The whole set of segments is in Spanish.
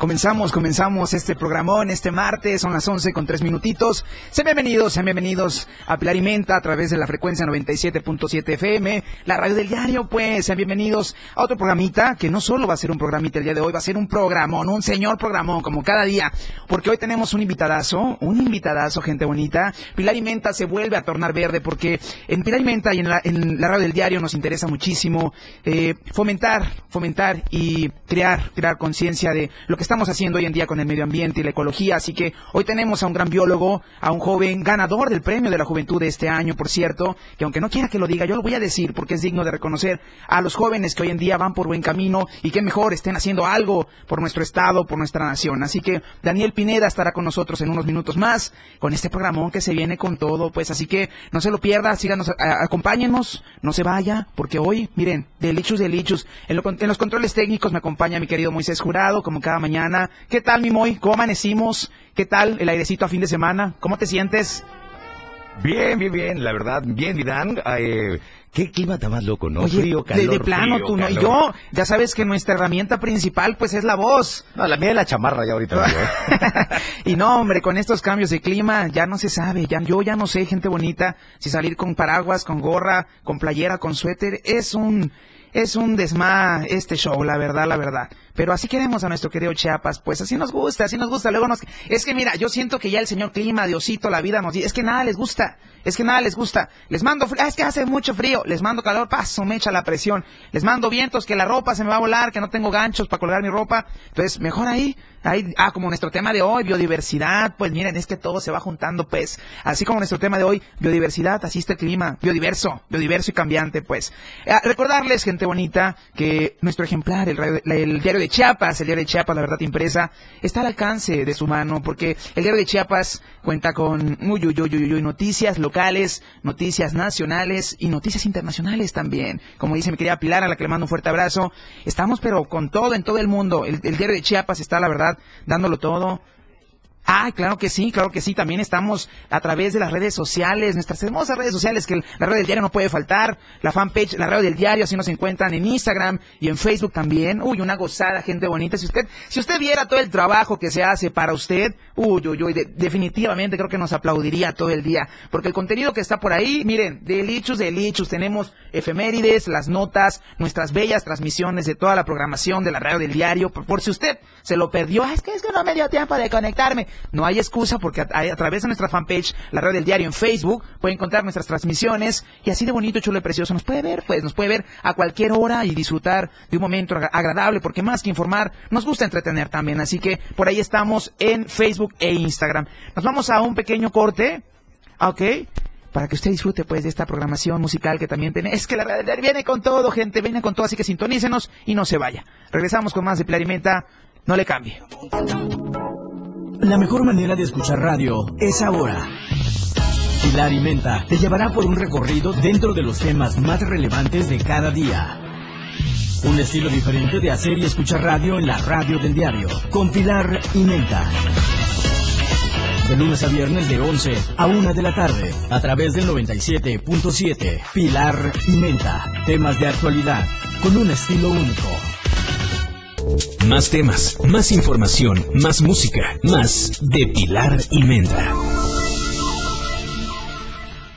Comenzamos, comenzamos este programón este martes, son las 11 con tres minutitos. Sean bienvenidos, sean bienvenidos a Pilar y Menta a través de la frecuencia 97.7 FM, la radio del diario, pues sean bienvenidos a otro programita que no solo va a ser un programita el día de hoy, va a ser un programón, un señor programón como cada día, porque hoy tenemos un invitadazo, un invitadazo, gente bonita. Pilar y Menta se vuelve a tornar verde porque en Pilar y Menta y en la, radio del diario nos interesa muchísimo eh, fomentar, fomentar y crear, crear conciencia de lo que estamos haciendo hoy en día con el medio ambiente y la ecología. Así que hoy tenemos a un gran biólogo, a un joven ganador del premio de la juventud de este año, por cierto, que aunque no quiera que lo diga, yo lo voy a decir porque es digno de reconocer a los jóvenes que hoy en día van por buen camino y que mejor estén haciendo algo por nuestro estado, por nuestra nación. Así que Daniel Pineda estará con nosotros en unos minutos más con este programón que se viene con todo, pues así que no se lo pierda, síganos, acompáñenos, no se vaya, porque hoy, miren, delichos, delichos, en, en los controles técnicos me acompaña mi querido Moisés Jurado, como cada mañana ¿Qué tal, mi Moy? ¿Cómo amanecimos? ¿Qué tal el airecito a fin de semana? ¿Cómo te sientes? Bien, bien, bien, la verdad, bien, Vidán. Eh, qué clima tan más loco, ¿no? Oye, frío, calor, de, de plano, frío, tú no. Y yo, ya sabes que nuestra herramienta principal, pues, es la voz. No, la mía es la chamarra ya ahorita. ¿eh? y no, hombre, con estos cambios de clima, ya no se sabe. Ya, yo ya no sé, gente bonita, si salir con paraguas, con gorra, con playera, con suéter, es un... Es un desma este show, la verdad, la verdad. Pero así queremos a nuestro querido Chiapas, pues así nos gusta, así nos gusta. Luego nos... Es que mira, yo siento que ya el señor clima, Diosito, la vida nos es que nada les gusta, es que nada les gusta. Les mando frío, ah, es que hace mucho frío, les mando calor, paso, me echa la presión. Les mando vientos, que la ropa se me va a volar, que no tengo ganchos para colgar mi ropa. Entonces, mejor ahí, ah, como nuestro tema de hoy, biodiversidad, pues miren, es que todo se va juntando, pues. Así como nuestro tema de hoy, biodiversidad, así está el clima, biodiverso, biodiverso y cambiante, pues. Eh, recordarles, gente bonita, que nuestro ejemplar, el, radio- el diario de Chiapas, el diario de Chiapas, la verdad impresa, está al alcance de su mano, porque el diario de Chiapas cuenta con uy, uy, uy, uy, noticias locales, noticias nacionales y noticias internacionales también. Como dice mi querida Pilar, a la que le mando un fuerte abrazo, estamos pero con todo en todo el mundo. El diario de Chiapas está, la verdad, dándolo todo. Ah, claro que sí, claro que sí. También estamos a través de las redes sociales, nuestras hermosas redes sociales, que la red del diario no puede faltar. La fanpage, la radio del diario, así nos encuentran en Instagram y en Facebook también. Uy, una gozada, gente bonita. Si usted, si usted viera todo el trabajo que se hace para usted, uy, uy, uy, de- definitivamente creo que nos aplaudiría todo el día. Porque el contenido que está por ahí, miren, delichos, delichos. Tenemos efemérides, las notas, nuestras bellas transmisiones de toda la programación de la radio del diario. Por, si usted se lo perdió, "Ah, es que es que no me dio tiempo de conectarme. No hay excusa porque a, través de nuestra fanpage, la radio del diario en Facebook, puede encontrar nuestras transmisiones y así de bonito, chulo y precioso nos puede ver, pues nos puede ver a cualquier hora y disfrutar de un momento agra- agradable porque más que informar, nos gusta entretener también. Así que por ahí estamos en Facebook e Instagram. Nos vamos a un pequeño corte. Ok. Para que usted disfrute pues de esta programación musical que también tiene. Es que la diario viene con todo, gente, viene con todo, así que sintonícenos y no se vaya. Regresamos con más de Pilar y Menta. No le cambie. La mejor manera de escuchar radio es ahora. Pilar y Menta te llevará por un recorrido dentro de los temas más relevantes de cada día. Un estilo diferente de hacer y escuchar radio en la radio del diario, con Pilar y Menta. De lunes a viernes de 11 a 1 de la tarde, a través del 97.7. Pilar y Menta, temas de actualidad, con un estilo único. Más temas, más información, más música, más de Pilar y Menta.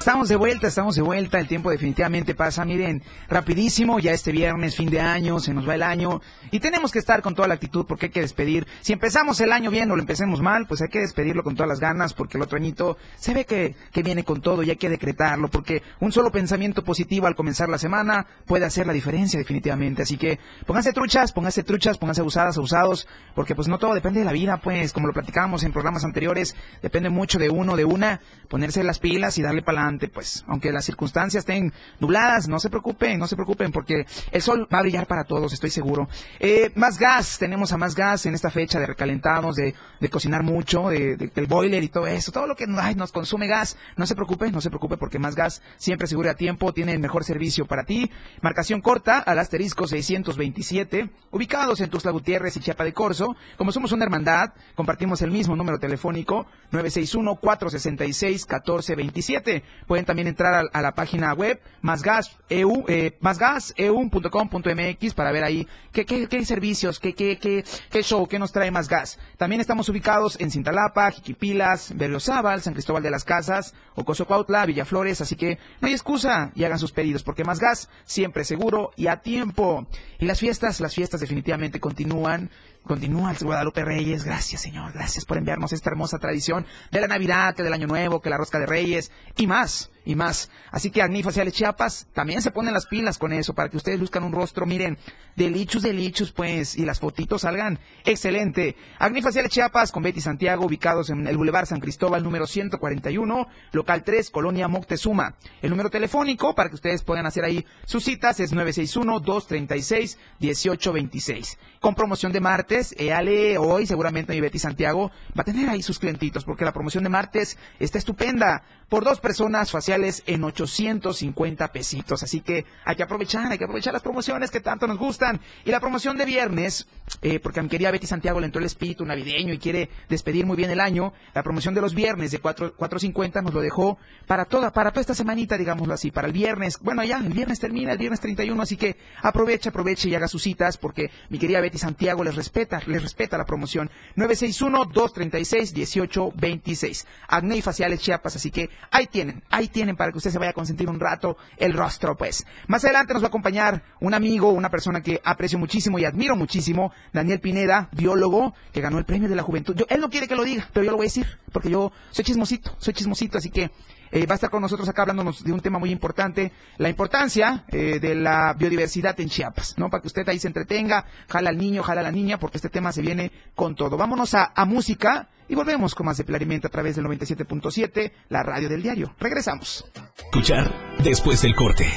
Estamos de vuelta, estamos de vuelta. El tiempo definitivamente pasa, miren, rapidísimo. Ya este viernes, fin de año, se nos va el año. Y tenemos que estar con toda la actitud porque hay que despedir. Si empezamos el año bien o lo empecemos mal, pues hay que despedirlo con todas las ganas porque el otro añito se ve que, que viene con todo y hay que decretarlo porque un solo pensamiento positivo al comenzar la semana puede hacer la diferencia definitivamente. Así que pónganse truchas, pónganse truchas, pónganse abusadas, abusados, porque pues no todo depende de la vida, pues como lo platicábamos en programas anteriores, depende mucho de uno, de una, ponerse las pilas y darle para pues, aunque las circunstancias estén nubladas, no se preocupen, no se preocupen, porque el sol va a brillar para todos, estoy seguro. Eh, más gas, tenemos a más gas en esta fecha de recalentados, de, cocinar mucho, de, de- del boiler y todo eso, todo lo que nos consume gas, no se preocupe, no se preocupe, porque más gas siempre seguro a tiempo, tiene el mejor servicio para ti. Marcación corta al asterisco 627, ubicados en Tuxtla Gutiérrez y Chiapa de Corzo. Como somos una hermandad, compartimos el mismo número telefónico 961-466-1427. Pueden también entrar a, la página web másgas.eu, eh, másgaseu.com.mx para ver ahí qué, qué, qué servicios, qué, qué, qué, qué show, qué nos trae más gas. También estamos ubicados en Cintalapa, Jiquipilas, Berriozábal, San Cristóbal de las Casas, Ocosocuautla, Villaflores, así que no hay excusa y hagan sus pedidos porque más gas siempre seguro y a tiempo. Y las fiestas, las fiestas definitivamente continúan. Continúa Guadalupe Reyes. Gracias, Señor. Gracias por enviarnos esta hermosa tradición de la Navidad, que del Año Nuevo, que la Rosca de Reyes y más, y más. Así que Agni Faciales Chiapas también se ponen las pilas con eso para que ustedes luzcan un rostro, miren, delichos, delichos, pues, y las fotitos salgan excelente. Agni Faciales Chiapas con Betty Santiago, ubicados en el Boulevard San Cristóbal, número 141, local 3, Colonia Moctezuma. El número telefónico para que ustedes puedan hacer ahí sus citas es 961-236-1826. Con promoción de martes, EALE hoy, seguramente mi Betty Santiago va a tener ahí sus clientitos, porque la promoción de martes está estupenda. Por dos personas faciales en 850 pesitos. Así que hay que aprovechar, hay que aprovechar las promociones que tanto nos gustan. Y la promoción de viernes, eh, porque a mi querida Betty Santiago le entró el espíritu navideño y quiere despedir muy bien el año. La promoción de los viernes de 4, 4.50 nos lo dejó para toda, para toda esta semanita, digámoslo así, para el viernes. Bueno, ya, el viernes termina, el viernes 31, así que aproveche, aproveche y haga sus citas, porque mi querida Betty Santiago les respeta, les respeta la promoción. 961-236-1826. Acné y faciales Chiapas, así que ahí tienen, ahí tienen para que usted se vaya a consentir un rato el rostro, pues. Más adelante nos va a acompañar un amigo, una persona que aprecio muchísimo y admiro muchísimo, Daniel Pineda, biólogo, que ganó el premio de la juventud. Yo, él no quiere que lo diga, pero yo lo voy a decir, porque yo soy chismosito, soy chismosito, así que eh, va a estar con nosotros acá hablándonos de un tema muy importante, la importancia eh, de la biodiversidad en Chiapas, ¿no? Para que usted ahí se entretenga, jala al niño, jala a la niña, porque este tema se viene con todo. Vámonos a, música y volvemos con más de Plarimenta a través del 97.7, la radio del diario. Regresamos. Escuchar después del corte.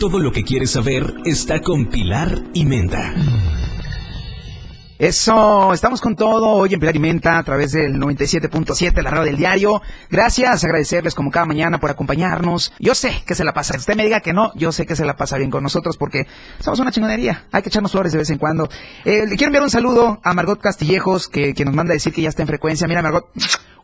Todo lo que quieres saber está con Pilar y Menta. Eso, estamos con todo hoy en Pilar y Menta a través del 97.7, la radio del diario. Gracias, agradecerles como cada mañana por acompañarnos. Yo sé que se la pasa, usted me diga que no, yo sé que se la pasa bien con nosotros porque somos una chingonería. Hay que echarnos flores de vez en cuando. Eh, le quiero enviar un saludo a Margot Castillejos que, que nos manda a decir que ya está en frecuencia. Mira, Margot,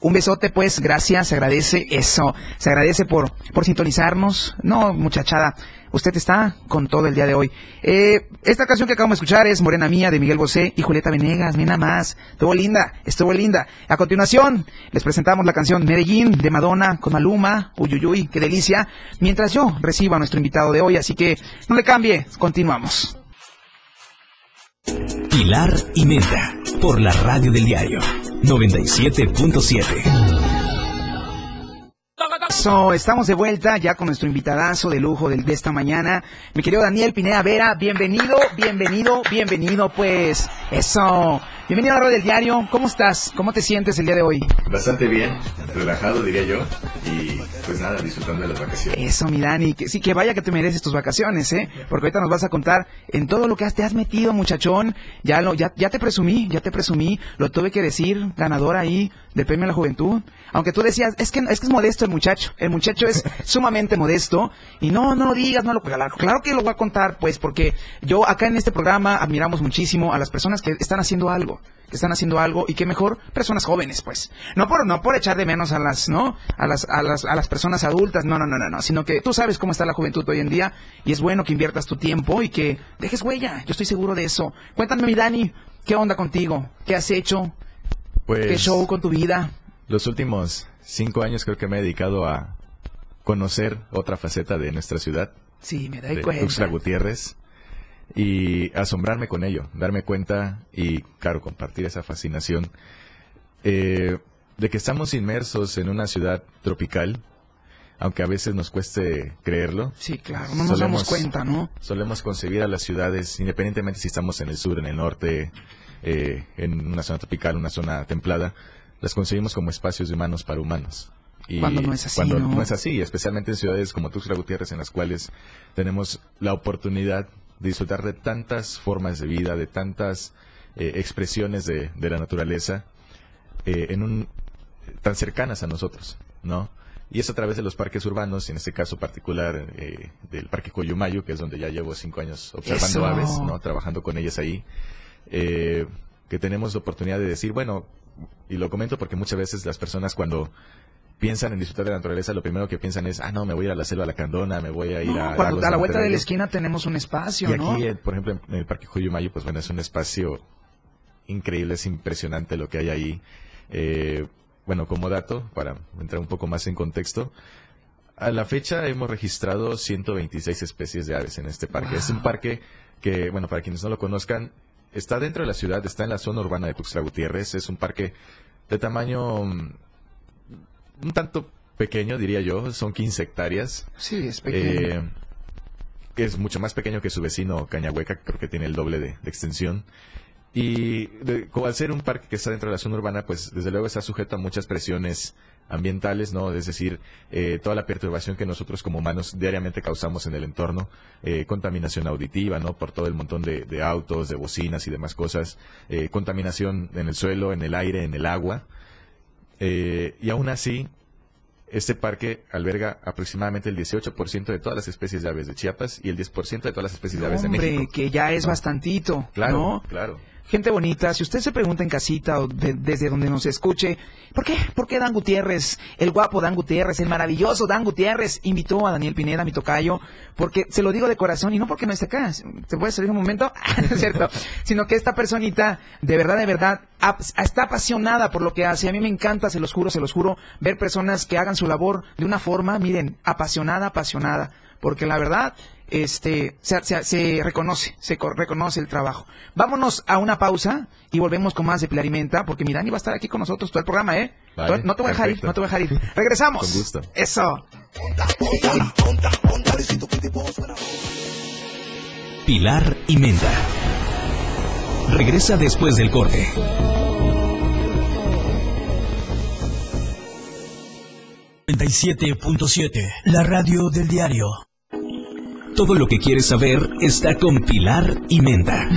un besote, pues, gracias, se agradece eso. Se agradece por, por sintonizarnos. No, muchachada. Usted está con todo el día de hoy. Eh, esta canción que acabamos de escuchar es Morena Mía de Miguel Bosé y Julieta Venegas. Mira más. Estuvo linda, estuvo linda. A continuación, les presentamos la canción Medellín de Madonna con Maluma. Uyuyuy, qué delicia. Mientras yo reciba a nuestro invitado de hoy, así que no le cambie. Continuamos. Pilar y Menta, por la radio del diario 97.7. So, estamos de vuelta ya con nuestro invitadazo de lujo del, de esta mañana. Mi querido Daniel Pineda Vera, bienvenido, bienvenido, bienvenido, pues. Eso. Bienvenido a la del diario. ¿Cómo estás? ¿Cómo te sientes el día de hoy? Bastante bien, relajado diría yo, y pues nada, disfrutando de las vacaciones. Eso, mi Dani. Que, sí, que vaya que te mereces tus vacaciones, ¿eh? Porque ahorita nos vas a contar en todo lo que has- te has metido, muchachón. Ya lo, ya, ya te presumí, ya te presumí. Lo tuve que decir, ganador ahí del premio a la juventud. Aunque tú decías, es que, es que es modesto el muchacho. El muchacho es sumamente modesto. Y no, no lo digas, no lo, claro, claro que lo voy a contar, pues, porque yo acá en este programa admiramos muchísimo a las personas que están haciendo algo que están haciendo algo y qué mejor personas jóvenes pues. No por no por echar de menos a las no a las a las a las personas adultas no no no no no sino que tú sabes cómo está la juventud hoy en día y es bueno que inviertas tu tiempo y que dejes huella. Yo estoy seguro de eso. Cuéntame mi Dani qué onda contigo qué has hecho Pues qué show con tu vida los últimos cinco años creo que me he dedicado a conocer otra faceta de nuestra ciudad, sí me de doy Tuxtla cuenta Gutiérrez, y asombrarme con ello, darme cuenta y, claro, compartir esa fascinación eh, de que estamos inmersos en una ciudad tropical, aunque a veces nos cueste creerlo. sí claro no nos damos cuenta no Solemos concebir a las ciudades, independientemente si estamos en el sur, en el norte, eh, en una zona tropical, una zona templada, las concebimos como espacios de humanos para humanos. Y Cuando no es así, Cuando ¿no? no es así, especialmente en ciudades como Tuxtla Gutiérrez, en las cuales tenemos la oportunidad disfrutar de tantas formas de vida, de tantas eh, expresiones de, de la naturaleza, eh, en un tan cercanas a nosotros, ¿no? Y es a través de los parques urbanos, y en este caso particular eh, del Parque Coyumayo, que es donde ya llevo cinco años observando Eso. aves, ¿no? Trabajando con ellas ahí, que tenemos la oportunidad de decir, bueno, y lo comento porque muchas veces las personas cuando piensan en disfrutar de la naturaleza, lo primero que piensan es, ah, no, me voy a ir a la selva lacandona, me voy a ir a... Cuando Lagos a la vuelta de la Monterrey". esquina tenemos un espacio, Y ¿no? aquí, eh, por ejemplo, en el Parque Mayo, pues bueno, es un espacio increíble, es impresionante lo que hay ahí. Eh, bueno, como dato, para entrar un poco más en contexto, a la fecha hemos registrado 126 especies de aves en este parque. Es un parque que, bueno, para quienes no lo conozcan, está dentro de la ciudad, está en la zona urbana de Tuxtla Gutiérrez. Es un parque de tamaño mm, un tanto pequeño, diría yo, son 15 hectáreas. Sí, es pequeño. Eh, que es mucho más pequeño que su vecino Cañahueca, creo que tiene el doble de, de extensión. Y de- al ser un parque que está dentro de la zona urbana, pues desde luego está sujeto a muchas presiones ambientales, ¿no? Es decir, eh, toda la perturbación que nosotros como humanos diariamente causamos en el entorno, eh, contaminación auditiva, ¿no? Por todo el montón de, de autos, de bocinas y demás cosas, eh, contaminación en el suelo, en el aire, en el agua. Eh, y aún así, este parque alberga aproximadamente el 18% de todas las especies de aves de Chiapas y el 10% de todas las especies de aves de Hombre, México. que ya es No. bastantito, Claro, ¿no? claro. Gente bonita, si usted se pregunta en casita o de- desde donde nos escuche, ¿por qué? ¿Por qué Dan Gutiérrez, el guapo Dan Gutiérrez, el maravilloso Dan Gutiérrez, invitó a Daniel Pineda, mi tocayo? Porque se lo digo de corazón y no porque no esté acá. ¿Se puede salir un momento? Es cierto. Sino que esta personita, de verdad, de verdad, está apasionada por lo que hace. A mí me encanta, se los juro, se los juro, ver personas que hagan su labor de una forma, miren, apasionada, apasionada. Porque la verdad, este, se, se- se reconoce, se co- reconoce el trabajo. Vámonos a una pausa y volvemos con más de Pilarimenta, porque mi Dani va a estar aquí con nosotros todo el programa, ¿eh? Vale, no te voy a dejar ir, no te voy a dejar ir. Regresamos. Con gusto. Eso. Pilar y Menda. Regresa después del corte. .7 La radio del diario. Todo lo que quieres saber está con Pilar y Menda.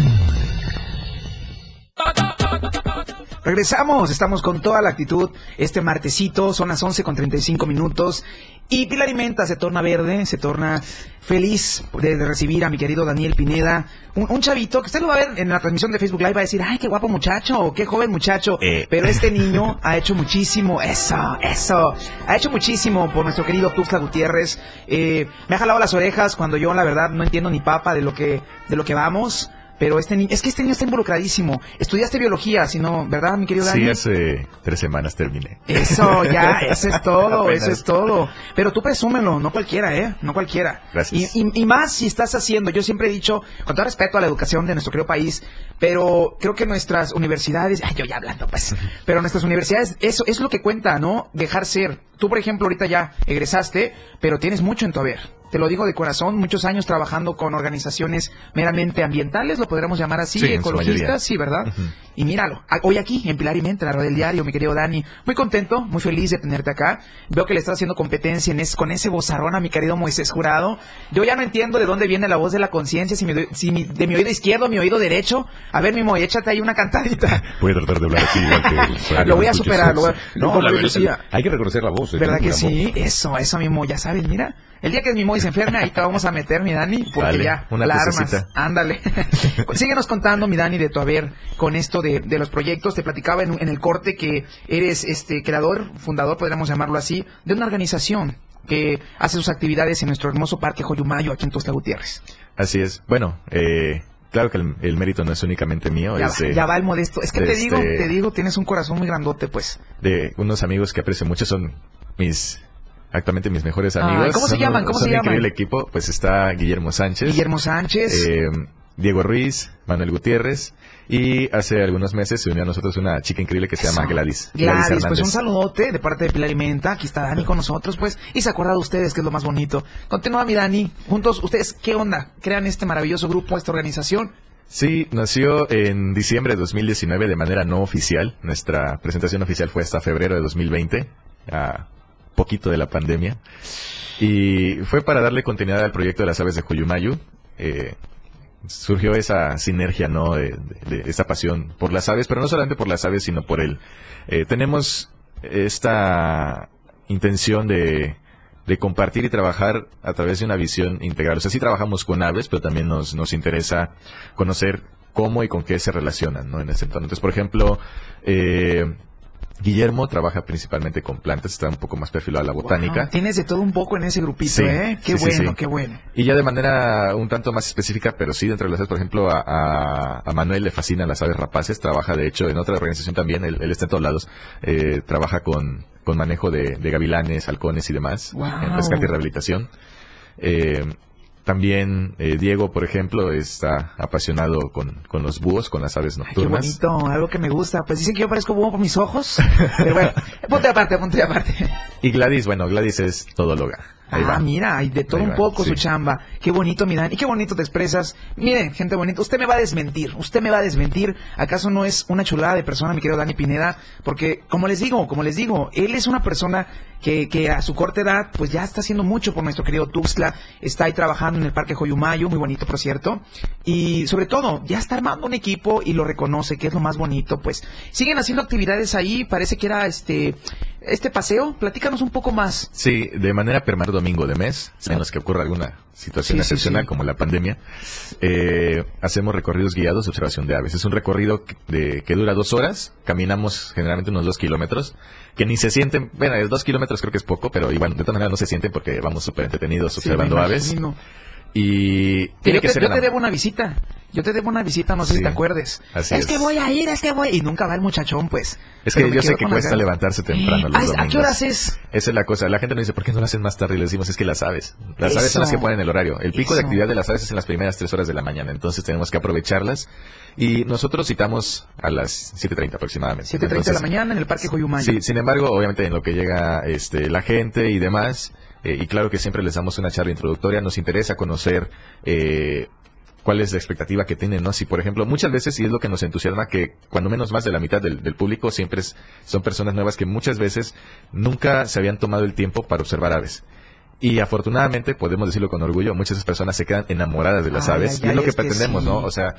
Regresamos, estamos con toda la actitud este martesito, son las 11 con 35 minutos y Pilar y Menta se torna verde, se torna feliz de, de recibir a mi querido Daniel Pineda, un, un chavito que usted lo va a ver en la transmisión de Facebook Live, va a decir, ay, qué guapo muchacho, o qué joven muchacho, Eh. pero este niño ha hecho muchísimo, eso, eso, ha hecho muchísimo por nuestro querido Tuxtla Gutiérrez, Eh, me ha jalado las orejas cuando yo la verdad no entiendo ni papa de lo que, de lo que vamos. Pero este niño, es que este niño está involucradísimo. Estudiaste biología, si no, ¿verdad, mi querido Dani? Sí, hace tres semanas terminé. Eso, ya, eso es todo, eso es todo. Pero tú presúmelo, no cualquiera, ¿eh? No cualquiera. Gracias. Y, y- y más si estás haciendo, yo siempre he dicho, con todo respeto a la educación de nuestro querido país, pero creo que nuestras universidades, ay, yo ya hablando, pues, pero nuestras universidades, eso es lo que cuenta, ¿no? Dejar ser. Tú, por ejemplo, ahorita ya egresaste, pero tienes mucho en tu haber. Te lo digo de corazón, muchos años trabajando con organizaciones meramente ambientales, lo podríamos llamar así, Sí, ecologistas, sí, ¿verdad? Y míralo, a- hoy aquí en Pilar y Mente, la radio del diario, mi querido Dani, muy contento, muy feliz de tenerte acá. Veo que le estás haciendo competencia en es- con ese bozarrón a mi querido Moisés Jurado. Yo ya no entiendo de dónde viene la voz de la conciencia, si, mi- si mi- de mi oído izquierdo, mi oído derecho. A ver, mi Moy, échate ahí una cantadita. Voy a tratar de hablar así igual que... Lo voy a superar, lo voy a- No, la verdad, decía. hay que reconocer la voz. eh, ¿Verdad que sí? Eso, eso mismo, ya sabes, mira. El día que mi Moy se enferme, ahí te vamos a meter, mi Dani, porque Dale, ya, una la armas. Ándale. Síguenos contando, mi Dani, de tu haber con esto de, de los proyectos. Te platicaba en, en el corte que eres este creador, fundador, podríamos llamarlo así, de una organización que hace sus actividades en nuestro hermoso parque Joyumayo, aquí en Tuxtla Gutiérrez. Así es. Bueno, eh, claro que el, el mérito no es únicamente mío, Ya, es va, de, ya va el modesto. Es que te digo, este- te digo, tienes un corazón muy grandote, pues. de unos amigos que aprecio mucho, son mis actualmente mis mejores amigos. ¿cómo se llaman? ¿Cómo son se llaman? increíble equipo, pues está Guillermo Sánchez. Guillermo Sánchez. eh, Diego Ruiz, Manuel Gutiérrez y hace algunos meses se unió a nosotros una chica increíble que se llama Eso. Gladys. Gladys, pues un saludote de parte de Pilar y Menta. Aquí está Dani con nosotros, pues. Y se acuerda de ustedes, que es lo más bonito. Continúa mi Dani. Juntos, ustedes, ¿qué onda? ¿Crean este maravilloso grupo, esta organización? Sí, nació en diciembre de 2019 de manera no oficial. Nuestra presentación oficial fue hasta febrero de 2020. Ah, poquito de la pandemia. Y fue para darle continuidad al proyecto de las aves de Coyumayu. Eh, surgió esa sinergia, ¿no? De, de- esa pasión por las aves, pero no solamente por las aves, sino por él. Eh, tenemos esta intención de, de compartir y trabajar a través de una visión integral. O sea, sí trabajamos con aves, pero también nos, nos interesa conocer cómo y con qué se relacionan, ¿no? En ese entorno. Entonces, por ejemplo, eh, Guillermo trabaja principalmente con plantas, está un poco más perfilado a la botánica. Wow, tienes de todo un poco en ese grupito, Sí, ¿eh? Qué sí, bueno, sí. qué bueno. Y ya de manera un tanto más específica, pero sí dentro de las aves, por ejemplo, a, a- a Manuel le fascinan las aves rapaces, trabaja de hecho en otra organización también, él, él está en todos lados, eh, trabaja con, con manejo de, de gavilanes, halcones y demás, Wow. en rescate y rehabilitación. Eh, también eh, Diego, por ejemplo, está apasionado con, con los búhos, con las aves Ay, qué nocturnas. bonito, algo que me gusta. Pues dicen que yo parezco búho por mis ojos. Pero bueno, ponte aparte, ponte aparte. Y Gladys, bueno, Gladys es todóloga. Ahí ah, va. mira, hay de todo Ahí un va, poco sí. su chamba. Qué bonito, miran, y qué bonito te expresas. Miren, gente bonita, usted me va a desmentir, usted me va a desmentir. ¿Acaso no es una chulada de persona, mi querido Dani Pineda? Porque, como les digo, como les digo, él es una persona que, que a su corta edad, pues ya está haciendo mucho por nuestro querido Tuxtla. Está ahí trabajando en el Parque Joyumayo, muy bonito, por cierto. Y sobre todo, ya está armando un equipo y lo reconoce, que es lo más bonito. Pues siguen haciendo actividades ahí, parece que era este, este paseo. Platícanos un poco más. Sí, de manera permanente domingo de mes, menos que ocurra alguna situación Sí, sí, excepcional sí. como la pandemia, eh, hacemos recorridos guiados de observación de aves. Es un recorrido que, de- que dura dos horas, caminamos generalmente unos dos kilómetros, que ni se sienten, bueno, es dos kilómetros creo que es poco, pero igual de todas maneras no se sienten porque vamos súper entretenidos observando Sí, aves. Y tiene yo que te, ser yo en te la- debo una visita. Yo te debo una visita, no sé Sí, si te acuerdes. así es, es. que voy a ir, es que voy. Y nunca va el muchachón, pues. Es que yo sé que cuesta levantarse temprano los ¿A qué horas es? Esa es la cosa. La gente nos dice, ¿por qué no lo hacen más tarde? Y les decimos, es que las aves. Las aves son las que ponen el horario. El pico de actividad de las aves es en las primeras tres horas de la mañana. Entonces tenemos que aprovecharlas. Y nosotros citamos a las 7.30 aproximadamente. 7.30 de la mañana en el Parque Joyumayo. Sí, sin embargo, obviamente en lo que llega este, la gente y demás, eh, y claro que siempre les damos una charla introductoria, nos interesa conocer eh, cuál es la expectativa que tienen, ¿no? Si, por ejemplo, muchas veces, y es lo que nos entusiasma, que cuando menos más de la mitad del, del público siempre es- son personas nuevas que muchas veces nunca se habían tomado el tiempo para observar aves. Y afortunadamente, podemos decirlo con orgullo, muchas personas se quedan enamoradas de las Ay, aves. ay, y es lo que es que pretendemos, sí. ¿no? O sea,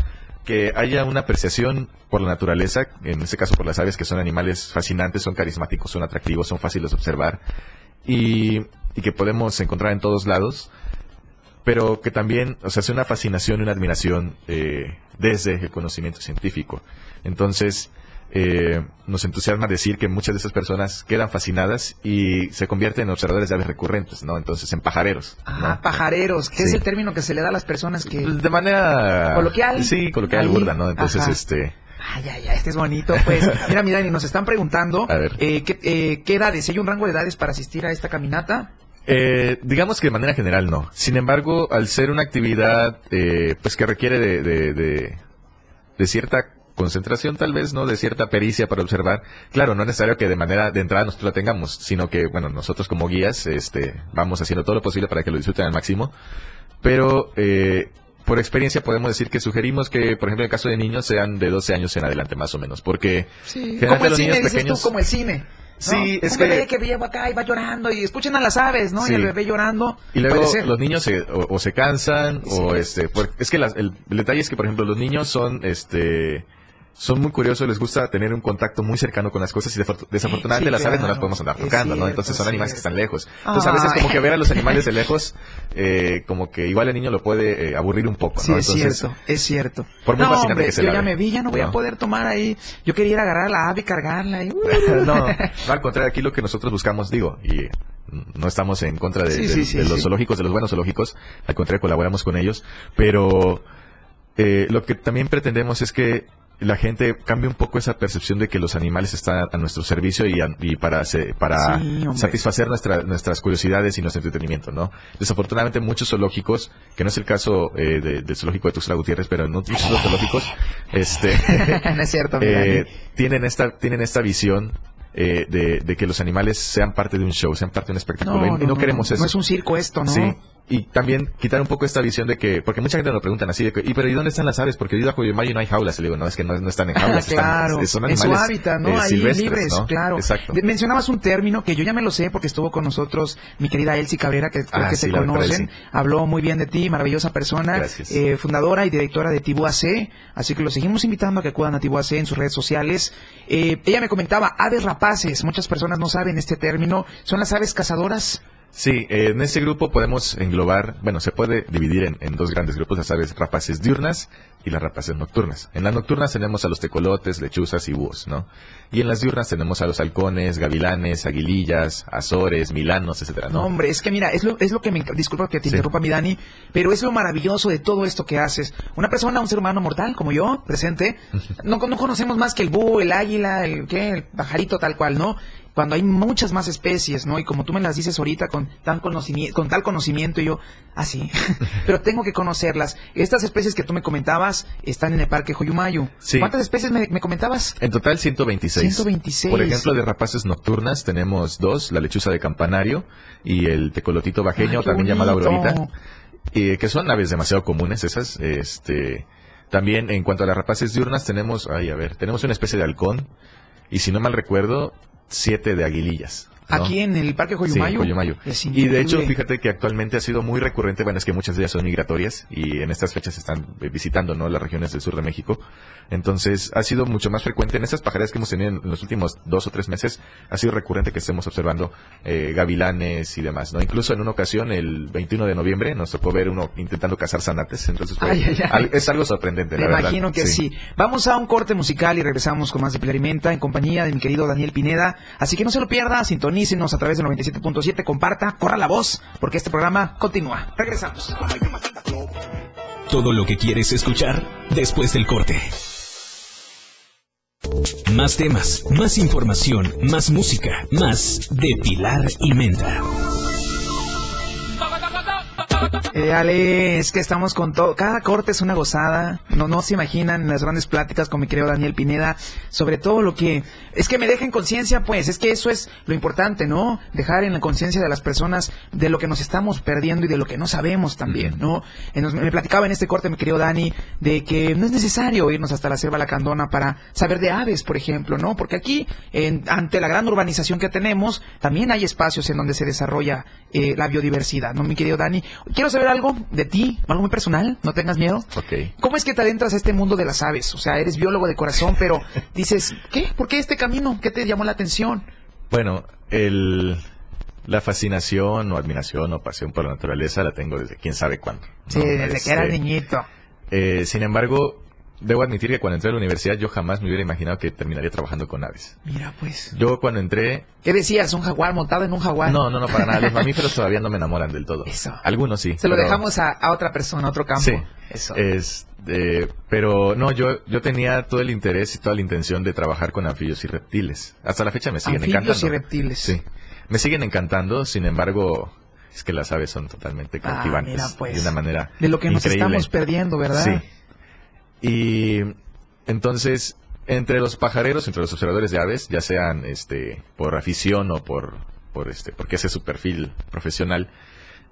que haya una apreciación por la naturaleza, en este caso por las aves, que son animales fascinantes, son carismáticos, son atractivos, son fáciles de observar, y, y que podemos encontrar en todos lados, pero que también, o sea, es una fascinación y una admiración eh, desde el conocimiento científico. Entonces, eh, nos entusiasma decir que muchas de esas personas quedan fascinadas y se convierten en observadores de aves recurrentes, ¿no? Entonces, en pajareros. Ah, ¿no? pajareros, que Sí. es el término que se le da a las personas que... De manera... Coloquial. Sí, coloquial, Ahí. burda, ¿no? Entonces, Ajá. este... Ay, ay, ay, este es bonito, pues. Mira, mi Dani, nos están preguntando A ver. eh, ¿qué, eh, ¿qué edades? ¿Hay un rango de edades para asistir a esta caminata? Eh, digamos que de manera general no. Sin embargo, al ser una actividad eh, pues que requiere de, de, de- de cierta concentración tal vez, ¿no? De cierta pericia para observar. Claro, no es necesario que de manera de entrada nosotros la tengamos, sino que, bueno, nosotros como guías este, vamos haciendo todo lo posible para que lo disfruten al máximo. Pero eh, por experiencia podemos decir que sugerimos que, por ejemplo, en el caso de niños sean de 12 años en adelante más o menos, porque generalmente Como el los cine, dices tú, como el cine. Sí, es un que- bebé que lleva acá y va llorando y escuchen a las aves, ¿no? Sí. Y el bebé llorando. Y luego ser. los niños se- o, o se cansan Sí. o este por- es que las- el, el detalle es que por ejemplo los niños son este son muy curiosos, les gusta tener un contacto muy cercano con las cosas y desafor- desafortunadamente Sí, las aves no las podemos andar tocando, ¿no? Entonces son es animales que están lejos. Entonces a veces como que ver a los animales de lejos eh, como que igual el niño lo puede eh, aburrir un poco, ¿no? Sí, es Entonces, cierto, es cierto. por muy no, fascinante hombre, que se yo la ya me vi, ya no voy a poder tomar ahí. Yo quería ir a agarrar a la ave y cargarla. Y, no, no, al contrario, aquí lo que nosotros buscamos, digo, y no estamos en contra de, Sí, de- sí, sí, de los zoológicos, de los buenos zoológicos, al contrario, colaboramos con ellos, pero eh, lo que también pretendemos es que la gente cambie un poco esa percepción de que los animales están a nuestro servicio y, a- y para, se- para Sí, satisfacer nuestra- nuestras curiosidades y nuestro entretenimiento, ¿no? Desafortunadamente muchos zoológicos, que no es el caso eh, de- del zoológico de Tuxtla Gutiérrez, pero en otros zoológicos, este... no es cierto, mira. Eh, tienen esta tienen esta visión eh, de, de que los animales sean parte de un show, sean parte de un espectáculo. y, y no, queremos eso. No es un circo esto, ¿no? Sí, y también quitar un poco esta visión de que, porque mucha gente nos preguntan así, de que, ¿y pero ¿y dónde están las aves? Porque yo a Coyumayo no hay jaulas. Y le digo, no, es que no, no están en jaulas. están- claro, son en su hábitat, ¿no? eh, Ahí libres, ¿no? claro. Exacto. Mencionabas un término que yo ya me lo sé porque estuvo con nosotros mi querida Elsie Cabrera, que creo Ah, que sí, se conocen. Habló muy bien de ti, maravillosa persona, eh, fundadora y directora de Tibú AC. Así que lo seguimos invitando a que acudan a Tibú AC en sus redes sociales. Eh, ella me comentaba, aves rapaces. Muchas personas no saben este término. ¿Son las aves cazadoras? Sí, en este grupo podemos englobar, bueno, se puede dividir en, en dos grandes grupos, las aves rapaces diurnas y las rapaces nocturnas. En las nocturnas tenemos a los tecolotes, lechuzas y búhos, ¿no? Y en las diurnas tenemos a los halcones, gavilanes, aguilillas, azores, milanos, etcétera, No, ¿no? hombre, es que mira, es lo, es lo que me... Disculpa que te Sí. interrumpa, mi Dani, pero es lo maravilloso de todo esto que haces. Una persona, un ser humano mortal como yo, presente, no, no conocemos más que el búho, el águila, el, ¿qué? el pajarito tal cual, ¿no? Cuando hay muchas más especies, ¿no? Y como tú me las dices ahorita con, tan conocimiento, con tal conocimiento, y yo, ah, sí, pero tengo que conocerlas. Estas especies que tú me comentabas están en el Parque Joyumayo. Sí. ¿Cuántas especies me, me comentabas? En total 126. 126. Por ejemplo, de rapaces nocturnas tenemos dos, la lechuza de campanario y el tecolotito bajeño, Ay, también llamada aurorita, eh, que son aves demasiado comunes esas. Este, también en cuanto a las rapaces diurnas tenemos, ay, a ver, tenemos una especie de halcón y si no mal recuerdo, siete de aguilillas. ¿No? Aquí en el Parque Sí, Joyumayo. Coyumayo. Y de hecho, fíjate que actualmente ha sido muy recurrente, bueno, es que muchas de ellas son migratorias y en estas fechas están eh, visitando, ¿no? Las regiones del sur de México. Entonces, ha sido mucho más frecuente en estas pajareras que hemos tenido en los últimos dos o tres meses, ha sido recurrente que estemos observando eh, gavilanes y demás, ¿no? Incluso en una ocasión, el 21 de noviembre, nos tocó ver uno intentando cazar zanates, entonces fue Ay, ay, ay. al- es algo sorprendente, Me la verdad. imagino que sí. Vamos a un corte musical y regresamos con más de Pilar y Menta en compañía de mi querido Daniel Pineda. Así que no se lo pierda, sintonícenos a través del 97.7, comparta, corra la voz, porque este programa continúa. Regresamos. Todo lo que quieres escuchar después del corte. Más temas, más información, más música, más de Pilar y Menta. Eh, Ale, es que estamos con todo. Cada corte es una gozada. No, no se imaginan las grandes pláticas con mi querido Daniel Pineda sobre todo lo que es que me deja en conciencia, pues. Es que eso es lo importante, ¿no? Dejar en la conciencia de las personas de lo que nos estamos perdiendo y de lo que no sabemos también, ¿no? Eh, me platicaba en este corte mi querido Dani de que no es necesario irnos hasta la selva lacandona para saber de aves, por ejemplo, ¿no? Porque aquí, en- ante la gran urbanización que tenemos, también hay espacios en donde se desarrolla eh, la biodiversidad, ¿no, mi querido Dani? Quiero saber algo de ti, algo muy personal, no tengas miedo. ¿Cómo es que te adentras a este mundo de las aves? O sea, eres biólogo de corazón, pero dices, ¿qué? ¿Por qué este camino? ¿Qué te llamó la atención? Bueno, el, la fascinación o admiración o pasión por la naturaleza la tengo desde quién sabe cuándo. Sí, ¿no? desde que era Este, niñito. eh, sin embargo, debo admitir que cuando entré a la universidad yo jamás me hubiera imaginado que terminaría trabajando con aves. Mira, pues. Yo cuando entré, ¿Qué decías? ¿Un jaguar montado en un jaguar? no, no, no, para nada, los mamíferos todavía no me enamoran del todo. Eso. Algunos sí. Se lo dejamos a, a otra persona, a otro campo. Sí. Eso. Este, pero no, yo, yo tenía todo el interés y toda la intención de trabajar con anfibios y reptiles. Hasta la fecha me siguen Anfibios encantando. y reptiles. Sí. Me siguen encantando, sin embargo, es que las aves son totalmente Ah, cautivantes. mira, pues. De una manera De lo que nos estamos perdiendo, ¿verdad? Sí. Y entonces, entre los pajareros, entre los observadores de aves, ya sean este por afición o por, por este, porque ese es su perfil profesional,